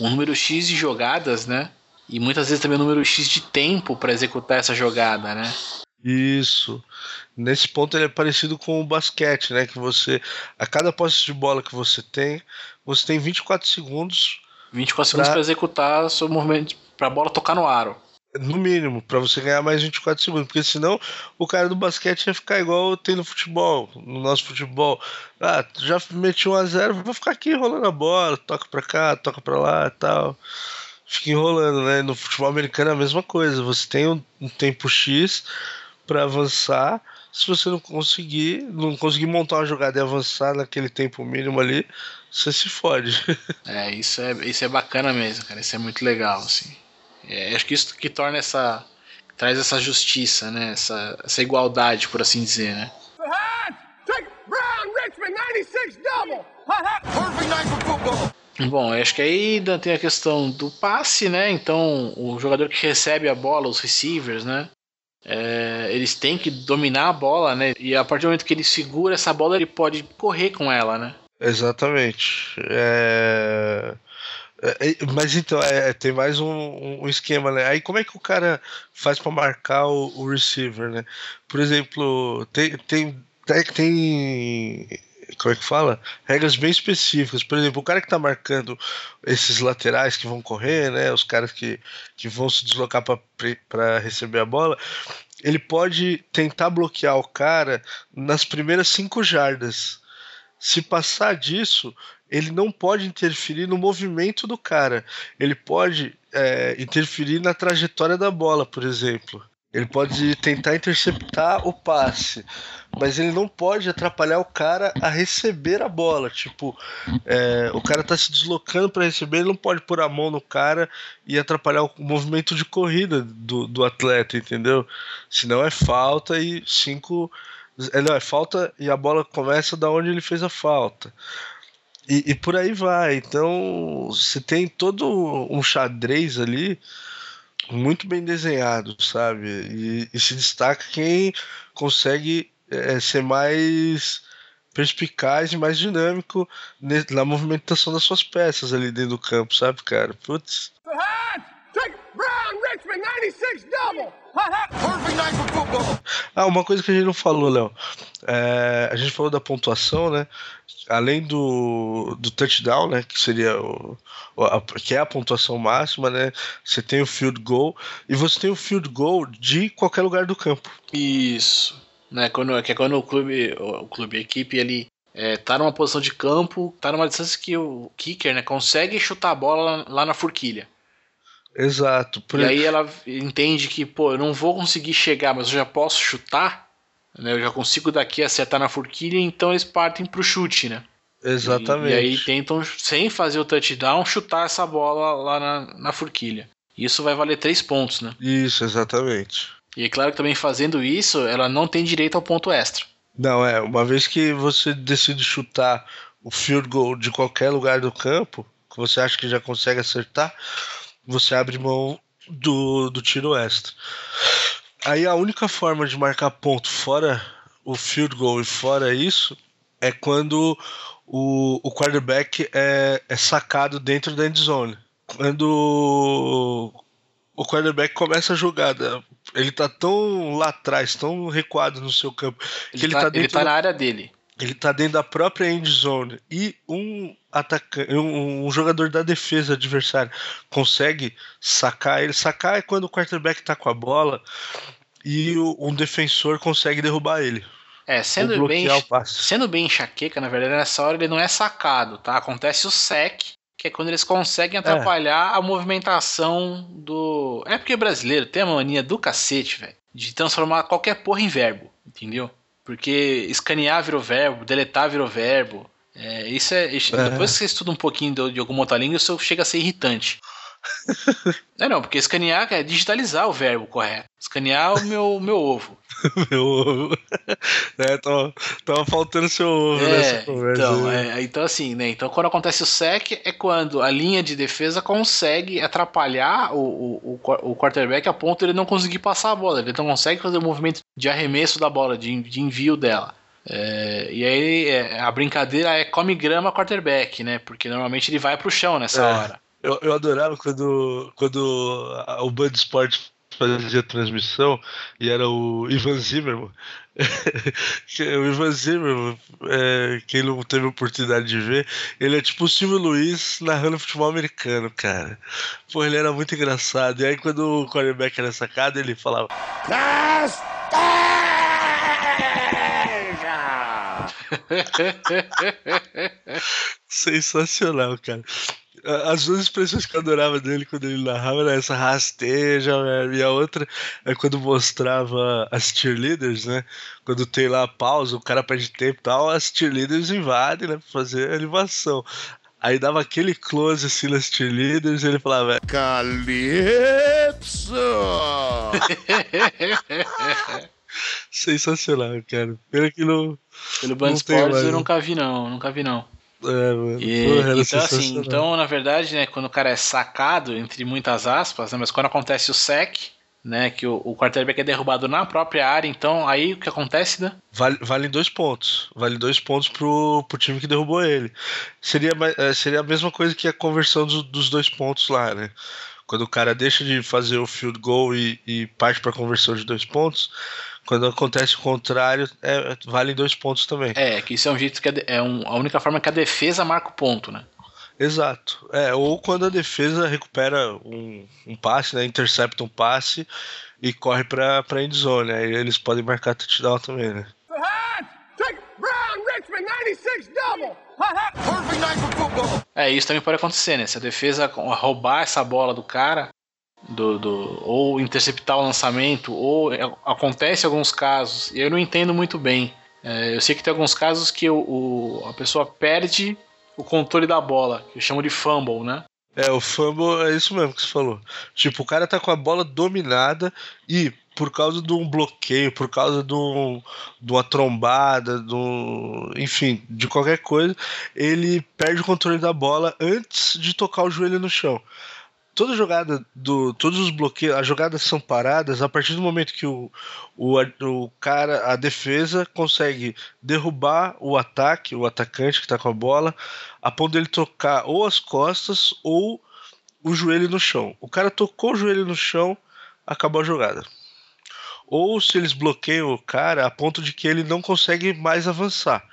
S2: um número X de jogadas, né? E muitas vezes também um número X de tempo para executar essa jogada, né?
S1: Isso. Nesse ponto ele é parecido com o basquete, né? Que você, a cada posse de bola que você tem, você tem 24 segundos.
S2: 24 segundos para executar seu movimento, para a bola tocar no aro.
S1: No mínimo, para você ganhar mais 24 segundos. Porque senão o cara do basquete ia ficar igual tem no futebol, no nosso futebol. Ah, já meti 1 a 0 vou ficar aqui rolando a bola, toca pra cá, toca pra lá tal. Fica enrolando, né? No futebol americano é a mesma coisa. Você tem um, um tempo X para avançar. Se você não conseguir, não conseguir montar uma jogada e avançar naquele tempo mínimo ali, você se fode.
S2: É, isso é, isso é bacana mesmo, cara. Isso é muito legal, assim. É, acho que isso que torna essa. traz essa justiça, né? Essa, essa igualdade, por assim dizer, né? Bom, acho que aí ainda tem a questão do passe, né? Então, o jogador que recebe a bola, os receivers, né? É, eles têm que dominar a bola, né? E a partir do momento que ele segura essa bola, ele pode correr com ela, né?
S1: Exatamente. É... É, é, mas então, é, tem mais um, um, esquema, né? Aí como é que o cara faz para marcar o, o, receiver, né? Por exemplo, tem, tem, tem, como é que fala? Regras bem específicas. Por exemplo, o cara que tá marcando esses laterais que vão correr, né? Os caras que, que vão se deslocar para receber a bola, ele pode tentar bloquear o cara nas primeiras cinco jardas. Se passar disso, ele não pode interferir no movimento do cara. Ele pode é, interferir na trajetória da bola, por exemplo. Ele pode tentar interceptar o passe, mas ele não pode atrapalhar o cara a receber a bola. Tipo, é, o cara tá se deslocando para receber, ele não pode pôr a mão no cara e atrapalhar o movimento de corrida do, do atleta, entendeu? Senão é falta e cinco. É, não, é falta e a bola começa da onde ele fez a falta. E, e por aí vai. Então, você tem todo um xadrez ali muito bem desenhado, sabe? E, e se destaca quem consegue é, ser mais perspicaz e mais dinâmico na movimentação das suas peças ali dentro do campo, sabe, cara? Putz. Ah, uma coisa que a gente não falou, Léo. É, a gente falou da pontuação, né? além do, do touchdown, né, que seria o, a, que é a pontuação máxima, né, você tem o field goal e você tem o field goal de qualquer lugar do campo.
S2: Isso, né, quando que é quando o clube, o clube, a equipe ele é, tá numa posição de campo, tá numa distância que o kicker, né, consegue chutar a bola lá, na forquilha.
S1: Exato.
S2: Por... E aí ela entende que, pô, eu não vou conseguir chegar, mas eu já posso chutar né? Eu já consigo daqui acertar na forquilha, então eles partem pro chute, né?
S1: Exatamente.
S2: E, e, aí tentam, sem fazer o touchdown, chutar essa bola lá na, na forquilha. Isso vai valer três pontos, né?
S1: Isso, exatamente.
S2: E é claro que também fazendo isso, ela não tem direito ao ponto extra.
S1: Não, é. Uma vez que você decide chutar o field goal de qualquer lugar do campo, que você acha que já consegue acertar, você abre mão do, do tiro extra. Aí a única forma de marcar ponto fora o field goal e fora isso é quando o, o quarterback é, é sacado dentro da end zone. Quando o quarterback começa a jogada, ele tá tão lá atrás, tão recuado no seu campo,
S2: ele que ele tá, tá dentro ele tá na área dele.
S1: Ele tá dentro da própria end zone e um atacante, um, um, jogador da defesa adversária consegue sacar ele. Sacar é quando o quarterback tá com a bola e o, um defensor consegue derrubar ele.
S2: É, sendo bem, sendo bem enxaqueca, na verdade, nessa hora ele não é sacado, tá? Acontece o sec, que é quando eles conseguem atrapalhar é. a movimentação do. É porque brasileiro tem a mania do cacete, velho, de transformar qualquer porra em verbo, entendeu? Porque escanear virou verbo, deletar virou verbo. É, isso é, isso, é. Depois que você estuda um pouquinho de, de alguma outra língua, isso chega a ser irritante. Não, não, porque escanear é digitalizar o verbo correto. Escanear o meu, meu ovo.
S1: meu ovo. É, tava, tava faltando seu ovo é, nessa conversa.
S2: Então, é, então, assim, né? Então, quando acontece o sec, é quando a linha de defesa consegue atrapalhar o, o, o quarterback a ponto de ele não conseguir passar a bola. Ele não consegue fazer o movimento de arremesso da bola, de, de envio dela. É, e aí é, a brincadeira é come grama quarterback, né? Porque normalmente ele vai pro chão nessa é, hora.
S1: Eu, eu adorava quando, quando o Band Sport fazia transmissão e era o Ivan Zimmerman. o Ivan Zimmerman, é, quem não teve oportunidade de ver, ele é tipo o Silvio Luiz narrando futebol americano, cara. Pô, ele era muito engraçado. E aí quando o quarterback era sacado, ele falava. Sensacional, cara. As duas expressões que eu adorava dele quando ele narrava era essa rasteja, e a outra é quando mostrava as cheerleaders, né? Quando tem lá a pausa, o cara perde tempo e tal, as cheerleaders invadem, né? Pra fazer a animação. Aí dava aquele close assim nas cheerleaders e ele falava: Calypso! Sensacional, cara. Pena que não.
S2: Pelo Band Sports eu nunca vi, não. Nunca vi, não. É, mano. E, Porra, então, assim, então, na verdade, né, quando o cara é sacado, entre muitas aspas, né, mas quando acontece o sec, né, que o, o quarterback é derrubado na própria área, então aí o que acontece, né?
S1: Vale, vale dois pontos. Vale dois pontos pro, pro time que derrubou ele. Seria, é, seria a mesma coisa que a conversão dos, dos dois pontos lá, né? Quando o cara deixa de fazer o field goal e, e parte para conversão de dois pontos, quando acontece o contrário, é, vale dois pontos também.
S2: É, que isso é um jeito que é um, a única forma que a defesa marca o ponto, né?
S1: Exato. É, ou quando a defesa recupera um, um passe, né, intercepta um passe e corre para a endzone. Aí eles podem marcar touchdown também, né?
S2: É, isso também pode acontecer, né? Se a defesa roubar essa bola do cara, do, do, ou interceptar o lançamento, ou é, acontece alguns casos, eu não entendo muito bem. É, eu sei que tem alguns casos que o, o, a pessoa perde o controle da bola, que eu chamo de fumble, né?
S1: É, o fumble é isso mesmo que você falou. Tipo, o cara tá com a bola dominada e por causa de um bloqueio, por causa de, um, de uma trombada, de um, enfim, de qualquer coisa, ele perde o controle da bola antes de tocar o joelho no chão toda jogada do todos os bloqueios, as jogadas são paradas a partir do momento que o, o, o cara, a defesa consegue derrubar o ataque, o atacante que está com a bola, a ponto dele tocar ou as costas ou o joelho no chão. O cara tocou o joelho no chão, acabou a jogada. Ou se eles bloqueiam o cara a ponto de que ele não consegue mais avançar.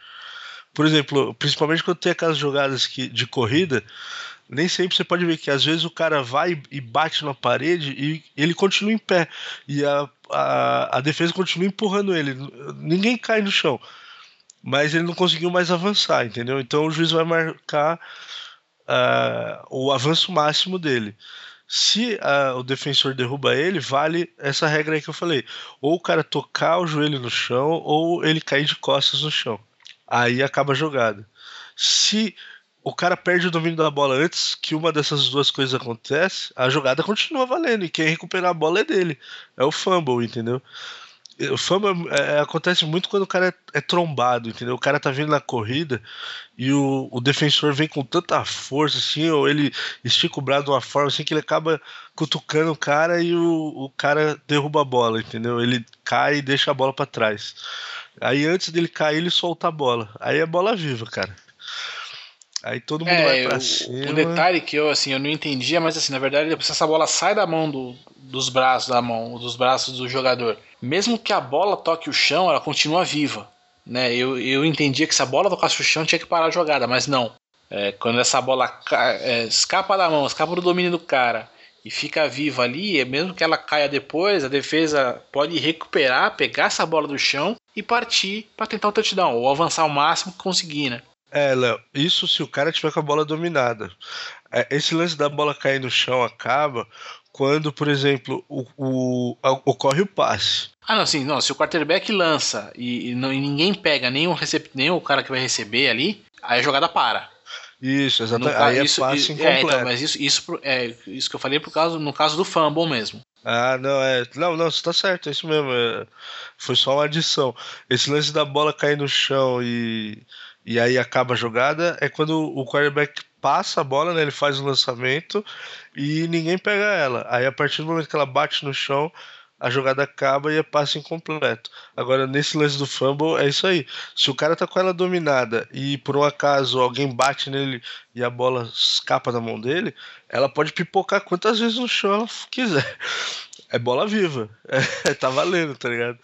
S1: Por exemplo, principalmente quando tem aquelas jogadas que, de corrida, nem sempre você pode ver que às vezes o cara vai e bate na parede e ele continua em pé. E a, a, a defesa continua empurrando ele. Ninguém cai no chão. Mas ele não conseguiu mais avançar, entendeu? Então o juiz vai marcar uh, o avanço máximo dele. Se uh, o defensor derruba ele, vale essa regra aí que eu falei. Ou o cara tocar o joelho no chão, ou ele cair de costas no chão. Aí acaba a jogada. Se o cara perde o domínio da bola antes que uma dessas duas coisas acontece, a jogada continua valendo e quem recuperar a bola é dele. É o fumble, entendeu? O fumble é, acontece muito quando o cara é, é, trombado, entendeu? O cara tá vindo na corrida e o, o, defensor vem com tanta força assim, ou ele estica o braço de uma forma assim que ele acaba cutucando o cara e o, o cara derruba a bola, entendeu? Ele cai e deixa a bola para trás. Aí antes dele cair, ele solta a bola. Aí é bola viva, cara. Aí todo mundo é, vai pra
S2: o,
S1: cima.
S2: Um detalhe que eu assim, eu não entendia, mas assim, na verdade, depois essa bola sai da mão do, dos braços da mão, dos braços do jogador. Mesmo que a bola toque o chão, ela continua viva. Né? Eu, eu entendia que se a bola tocasse o chão, tinha que parar a jogada, mas não. É, quando essa bola é, escapa da mão, escapa do domínio do cara e fica viva ali, é mesmo que ela caia depois, a defesa pode recuperar, pegar essa bola do chão e partir para tentar o touchdown, ou avançar o máximo que conseguir, né?
S1: É, Léo, isso se o cara tiver com a bola dominada. É, esse lance da bola cair no chão acaba quando, por exemplo, o, o, ocorre o passe.
S2: Ah, não, sim, não. Se o quarterback lança e, e, não, e ninguém pega nem o, recep, nem o cara que vai receber ali, aí a jogada para.
S1: Isso, exatamente. aí
S2: isso,
S1: é passe incompleto. É, então,
S2: mas isso, isso, é, isso que eu falei por causa, no caso do fumble mesmo.
S1: Ah, não, é. Não, não, você tá certo, é isso mesmo. É, foi só uma adição. Esse lance da bola cair no chão e e aí acaba a jogada, é quando o quarterback passa a bola, né, ele faz o lançamento e ninguém pega ela. Aí a partir do momento que ela bate no chão, a jogada acaba e é passe incompleto. Agora, nesse lance do fumble, é isso aí. Se o cara tá com ela dominada e por um acaso alguém bate nele e a bola escapa da mão dele, ela pode pipocar quantas vezes no chão ela quiser. É bola viva. É, tá valendo, tá ligado?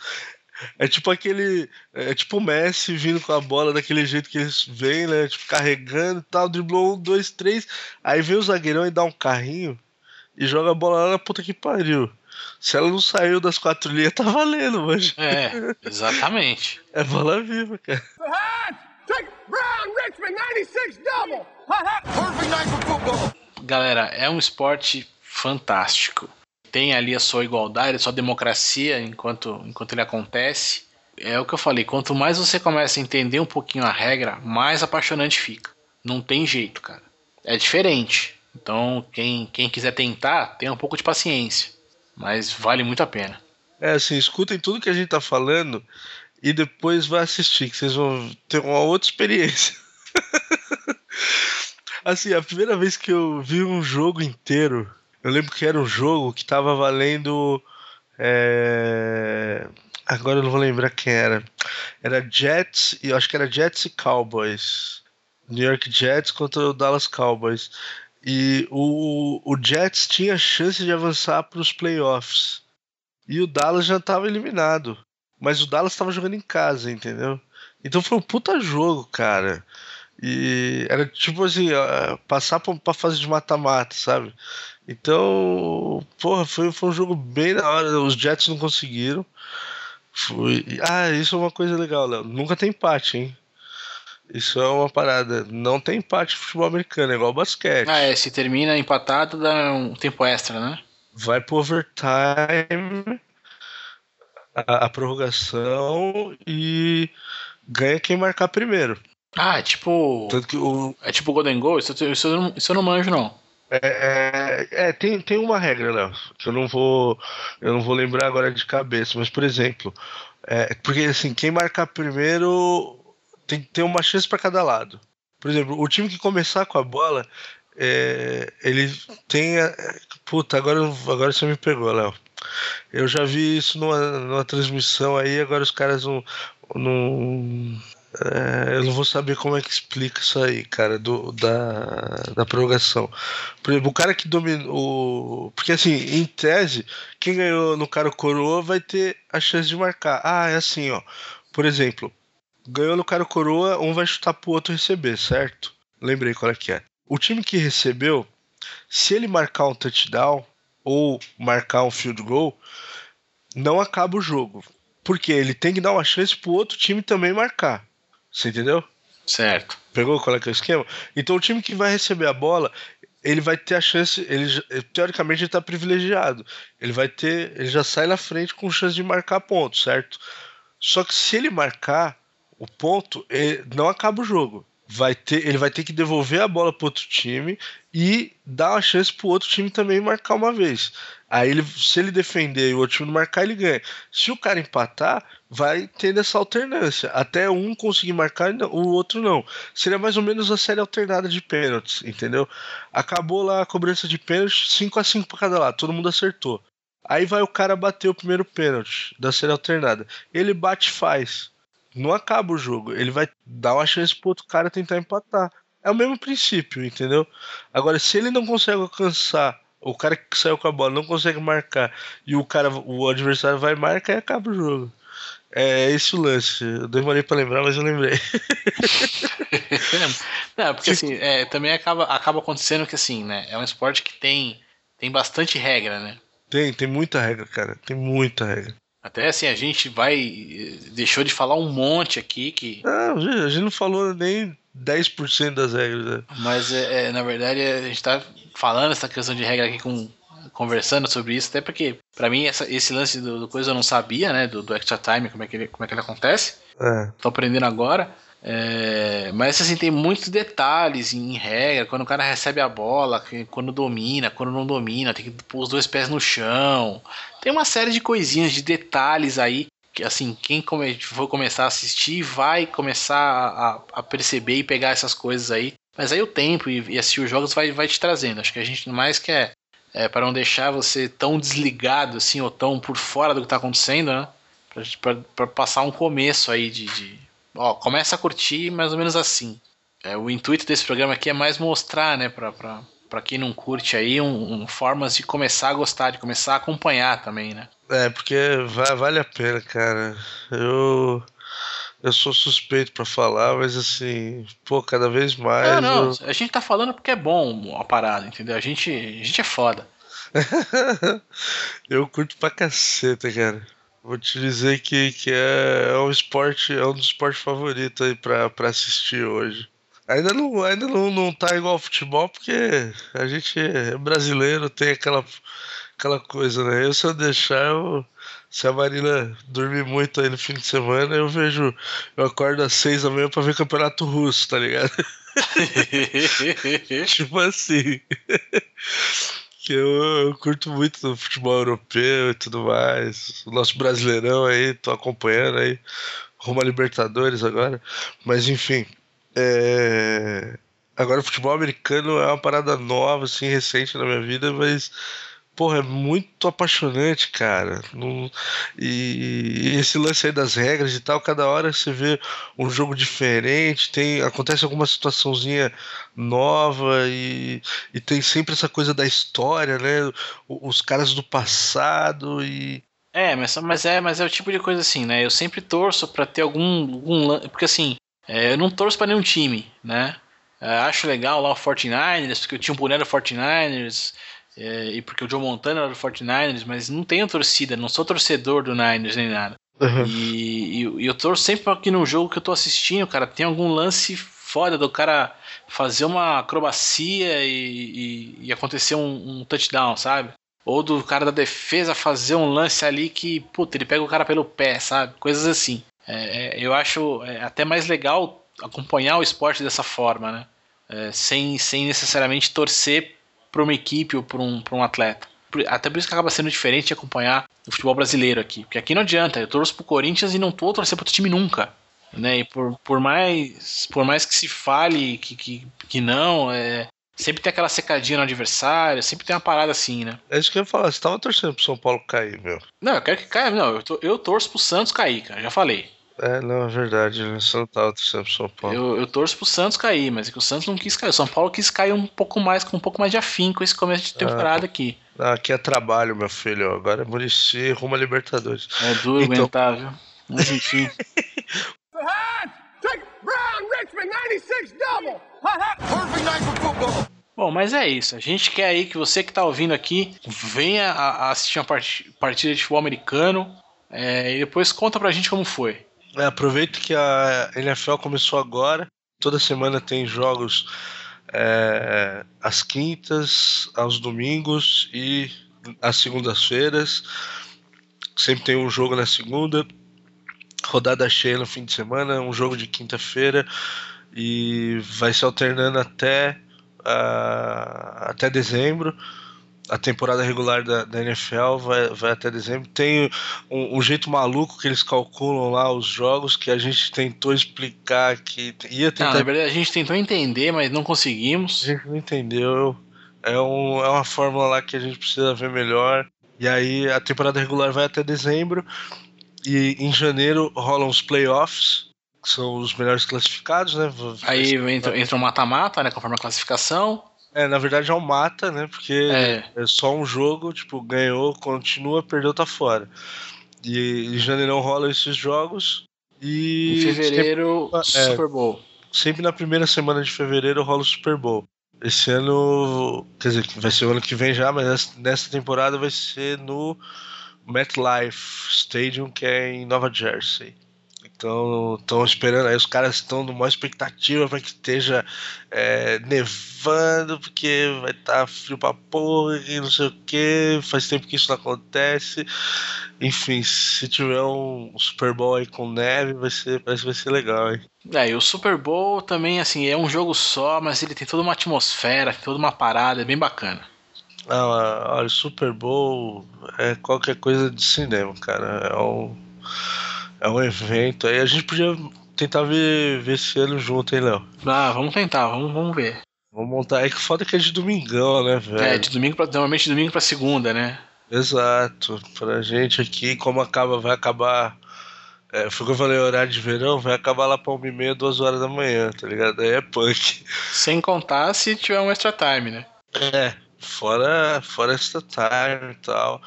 S1: É tipo aquele. É tipo o Messi vindo com a bola daquele jeito que eles vêm, né? Tipo, carregando e tal, driblou um, dois, três. Aí vem o zagueirão e dá um carrinho e joga a bola lá na puta que pariu. Se ela não saiu das quatro linhas, tá valendo, mas.
S2: É, exatamente.
S1: é bola viva, cara.
S2: Galera, é um esporte fantástico tem ali a sua igualdade, a sua democracia enquanto, enquanto ele acontece. É o que eu falei, quanto mais você começa a entender um pouquinho a regra, mais apaixonante fica. Não tem jeito, cara. É diferente. Então, quem, quem quiser tentar, tenha um pouco de paciência. Mas vale muito a pena.
S1: É assim, escutem tudo que a gente tá falando e depois vai assistir, que vocês vão ter uma outra experiência. assim, a primeira vez que eu vi um jogo inteiro eu lembro que era um jogo que tava valendo. É... Agora eu não vou lembrar quem era. Era Jets, e acho que era Jets e Cowboys. New York Jets contra o Dallas Cowboys. E o, o Jets tinha chance de avançar para os playoffs. E o Dallas já estava eliminado. Mas o Dallas estava jogando em casa, entendeu? Então foi um puta jogo, cara. E era tipo assim, passar pra, fase de mata-mata, sabe? Então, porra, foi, foi um jogo bem da hora. Os Jets não conseguiram. Foi... Ah, isso é uma coisa legal, Léo. Nunca tem empate, hein? Isso é uma parada. Não tem empate no futebol americano, é igual basquete.
S2: Ah, é. Se termina empatado, dá um tempo extra, né?
S1: Vai pro overtime, a, a prorrogação e ganha quem marcar primeiro.
S2: Ah, é tipo.
S1: Tanto que o...
S2: É tipo Golden Goal? Isso, isso, isso eu não manjo, não.
S1: É, é, é, tem, tem uma regra, Léo, que eu não vou. Eu não vou lembrar agora de cabeça, mas por exemplo, é, porque assim, quem marcar primeiro tem, tem uma chance para cada lado. Por exemplo, o time que começar com a bola, é, ele tem. Puta, agora, agora você me pegou, Léo. Eu já vi isso numa, numa transmissão aí, agora os caras não. não é, eu não vou saber como é que explica isso aí, cara, do, da, da prorrogação. Por exemplo, o cara que dominou. Porque assim, em tese, quem ganhou no cara coroa vai ter a chance de marcar. Ah, é assim, ó. Por exemplo, ganhou no cara coroa, um vai chutar pro outro receber, certo? Lembrei qual é que é. O time que recebeu, se ele marcar um touchdown ou marcar um field goal, não acaba o jogo. Porque ele tem que dar uma chance pro outro time também marcar. Você entendeu?
S2: Certo.
S1: Pegou qual é que é o esquema? Então o time que vai receber a bola, ele vai ter a chance, ele teoricamente ele tá privilegiado. Ele vai ter, ele já sai na frente com chance de marcar ponto, certo? Só que se ele marcar o ponto, não acaba o jogo vai ter, ele vai ter que devolver a bola para outro time e dar uma chance para o outro time também marcar uma vez. Aí ele, se ele defender e o outro time não marcar, ele ganha. Se o cara empatar, vai tendo essa alternância. Até um conseguir marcar o outro não. Seria mais ou menos a série alternada de pênaltis, entendeu? Acabou lá a cobrança de pênaltis, 5 a 5 para cada lado, todo mundo acertou. Aí vai o cara bater o primeiro pênalti da série alternada. Ele bate e faz não acaba o jogo. Ele vai dar uma chance pro outro cara tentar empatar. É o mesmo princípio, entendeu? Agora, se ele não consegue alcançar, o cara que saiu com a bola não consegue marcar e o cara, o adversário vai marcar e acaba o jogo. É esse o lance. Eu demorei pra lembrar, mas eu lembrei.
S2: não, porque assim, é, também acaba, acaba acontecendo que assim, né? É um esporte que tem, tem bastante regra, né?
S1: Tem, tem muita regra, cara. Tem muita regra.
S2: Até assim, a gente vai. Deixou de falar um monte aqui que.
S1: Não, a gente não falou nem 10% das regras. Né?
S2: Mas, é, é, na verdade, a gente tá falando essa questão de regra aqui com. Conversando sobre isso, até porque, para mim, essa, esse lance do, do, coisa eu não sabia, né? Do, do extra time, como é que ele, como é que ele acontece.
S1: É.
S2: Tô aprendendo agora. É, mas assim, tem muitos detalhes em regra, quando o cara recebe a bola, quando domina, quando não domina, tem que pôr os dois pés no chão. Tem uma série de coisinhas, de detalhes aí, que assim, quem come, for começar a assistir vai começar a, a, perceber e pegar essas coisas aí. Mas aí o tempo e, e assistir os jogos vai, vai te trazendo. Acho que a gente mais quer É, para não deixar você tão desligado assim, ou tão por fora do que tá acontecendo, né? Para passar um começo aí de, de, Ó, começa a curtir mais ou menos assim. É, o intuito desse programa aqui é mais mostrar, né, pra quem não curte aí, um, um, formas de começar a gostar, de começar a acompanhar também, né?
S1: É, porque vale a pena, cara. Eu eu sou suspeito para falar, mas assim, pô, cada vez mais.
S2: Não, não,
S1: eu...
S2: a gente tá falando porque é bom a parada, entendeu? A gente, a gente é foda.
S1: eu curto pra caceta, cara. Vou te dizer que, que é, é um esporte, é um dos esportes favoritos aí pra, pra assistir hoje. Ainda não, ainda não, não tá igual ao futebol, porque a gente é brasileiro, tem aquela, aquela coisa, né? Eu, se eu deixar, eu, se a Marina dormir muito aí no fim de semana, eu vejo. Eu acordo às seis da manhã pra ver campeonato russo, tá ligado? tipo assim. que eu, eu, curto muito do futebol europeu e tudo mais. O nosso brasileirão aí, tô acompanhando aí. Rumo a Libertadores agora. Mas enfim. É... Agora o futebol americano é uma parada nova, assim, recente na minha vida, mas porra, é muito apaixonante, cara. E, esse lance aí das regras e tal, cada hora você vê um jogo diferente, tem acontece alguma situaçãozinha nova e, e tem sempre essa coisa da história, né? Os caras do passado e
S2: é, mas, mas é, mas é o tipo de coisa assim, né? Eu sempre torço para ter algum, algum porque assim, é, eu não torço para nenhum time, né? É, acho legal lá o 49ers, porque eu tinha um boneco do 49ers, é, e porque o Joe Montana era do 49ers, mas não tenho torcida, não sou torcedor do Niners nem nada. Uhum. E, e, e, eu torço sempre aqui no jogo que eu tô assistindo, cara, tem algum lance foda do cara fazer uma acrobacia e, e acontecer um, um, touchdown, sabe? Ou do cara da defesa fazer um lance ali que, puta, ele pega o cara pelo pé, sabe? Coisas assim. É, é, eu acho é, até mais legal acompanhar o esporte dessa forma, né? É, sem, sem necessariamente torcer para uma equipe ou para um, um atleta. Até por isso que acaba sendo diferente de acompanhar o futebol brasileiro aqui. Porque aqui não adianta, eu torço pro Corinthians e não tô torcer pro outro time nunca. Né? E por, por, mais, por mais que se fale que, que, que não, é, sempre tem aquela secadinha no adversário, sempre tem uma parada assim, né?
S1: É isso que eu ia falar, você tava torcendo pro São Paulo cair, meu.
S2: Não, eu quero que caia, não, eu, tô, eu torço pro Santos cair, cara, já falei.
S1: É, não, é verdade. Né? Você não tava torcendo pro São Paulo.
S2: Eu, eu torço pro Santos cair, mas é que o Santos não quis cair. O São Paulo quis cair um pouco mais, com um pouco mais de afinco esse começo de temporada ah, aqui.
S1: Aqui é trabalho, meu filho. Agora é Murici rumo a Libertadores.
S2: É duro então... aguentar, viu? Mas enfim. Bom, mas é isso. A gente quer aí que você que tá ouvindo aqui venha a assistir uma partida de futebol americano é, e depois conta pra gente como foi.
S1: É, aproveita que a NFL começou agora. Toda semana tem jogos é, às quintas, aos domingos e às segundas-feiras. Sempre tem um jogo na segunda, rodada cheia no fim de semana, um jogo de quinta-feira e vai se alternando até, uh, até dezembro a temporada regular da, da NFL vai, vai até dezembro. Tem um, um, jeito maluco que eles calculam lá os jogos que a gente tentou explicar que ia tentar.
S2: Não, na verdade a gente tentou entender, mas não conseguimos.
S1: A gente não entendeu. É, um, é uma fórmula lá que a gente precisa ver melhor. E aí a temporada regular vai até dezembro. E em janeiro rolam os playoffs, que são os melhores classificados, né?
S2: Aí entra, entra um mata-mata, né? Conforme a classificação.
S1: É, na verdade é um mata, né? Porque é. é só um jogo, tipo, ganhou, continua, perdeu, tá fora. E em janeiro rola esses jogos. E.
S2: Em fevereiro, sempre, é, Super Bowl.
S1: Sempre na primeira semana de fevereiro rola o Super Bowl. Esse ano. Quer dizer, vai ser o ano que vem já, mas nessa temporada vai ser no MetLife Stadium, que é em Nova Jersey. Então, estão esperando, aí os caras estão numa expectativa para que esteja é, nevando, porque vai estar tá frio pra porra e não sei o que. Faz tempo que isso não acontece. Enfim, se tiver um Super Bowl aí com neve, vai ser, parece que vai ser legal, hein?
S2: É, e o Super Bowl também, assim, é um jogo só, mas ele tem toda uma atmosfera, toda uma parada, é bem bacana.
S1: Ah, olha, o Super Bowl é qualquer coisa de cinema, cara. É um é um evento aí. A gente podia tentar ver, ver esse ano junto, hein, Léo?
S2: Ah, vamos tentar, vamos, vamos ver.
S1: Vamos montar. É que foda que é de domingão, né, velho?
S2: É, de domingo pra, normalmente de domingo pra segunda, né?
S1: Exato. Pra gente aqui, como acaba, vai acabar. É, foi o que eu falei, horário de verão, vai acabar lá pra 1 e meia, 2 horas da manhã, tá ligado? Aí é punk.
S2: Sem contar se tiver um extra time, né?
S1: É, fora, fora extra time e tal.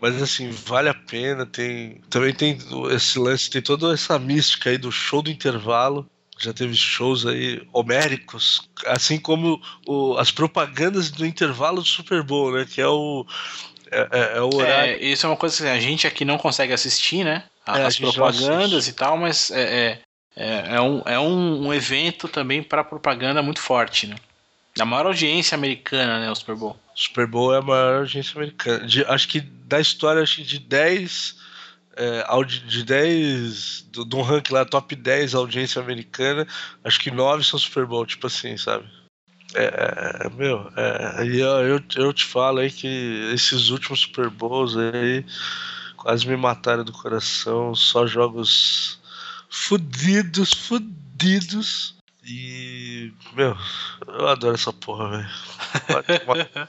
S1: Mas assim, vale a pena. Tem, também tem esse lance, tem toda essa mística aí do show do intervalo. Já teve shows aí homéricos, assim como o, as propagandas do intervalo do Super Bowl, né? Que é o. É, é, é o horário.
S2: É, isso é uma coisa que a gente aqui não consegue assistir, né? É, as propagandas e tal, mas é, é, é, um, é um, um evento também para propaganda muito forte, né? A maior audiência americana, né? O Super Bowl.
S1: Super Bowl é a maior audiência americana. De, acho que da história, acho que de 10 é, de 10 do, do ranking lá, top 10 audiência americana, acho que 9 são Super Bowl, tipo assim, sabe? É, é meu, é, e eu, eu, eu, te falo aí que esses últimos Super Bowls aí quase me mataram do coração, só jogos fudidos, fudidos. E, meu, eu adoro essa porra, velho.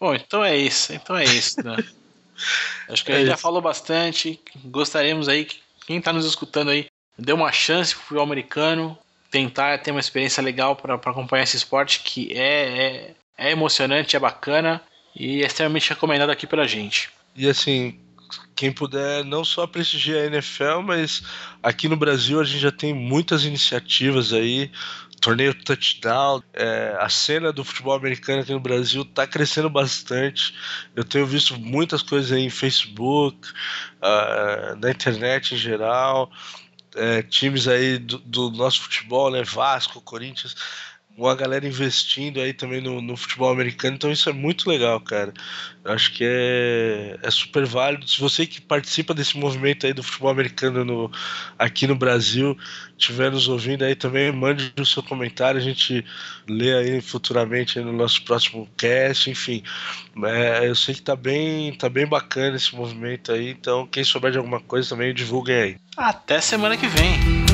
S2: Bom, então é isso, então é isso, né? Acho que a gente já falou bastante. Gostaríamos aí que quem está nos escutando aí dê uma chance pro futebol americano, tentar ter uma experiência legal para acompanhar esse esporte que é, é, é, emocionante, é bacana e é extremamente recomendado aqui pela gente.
S1: E assim, quem puder não só prestigiar a NFL, mas aqui no Brasil a gente já tem muitas iniciativas aí torneio touchdown, é, a cena do futebol americano aqui no Brasil está crescendo bastante. Eu tenho visto muitas coisas aí em Facebook, uh, na internet em geral, é, times aí do, do, nosso futebol, né, Vasco, Corinthians, uma galera investindo aí também no, no, futebol americano, então isso é muito legal, cara. Eu acho que é, é super válido. Se você que participa desse movimento aí do futebol americano no, aqui no Brasil estiver nos ouvindo aí também, mande o seu comentário, a gente lê aí futuramente aí no nosso próximo cast, enfim. É, eu sei que tá bem, tá bem bacana esse movimento aí, então quem souber de alguma coisa também divulguem aí.
S2: Até semana que vem.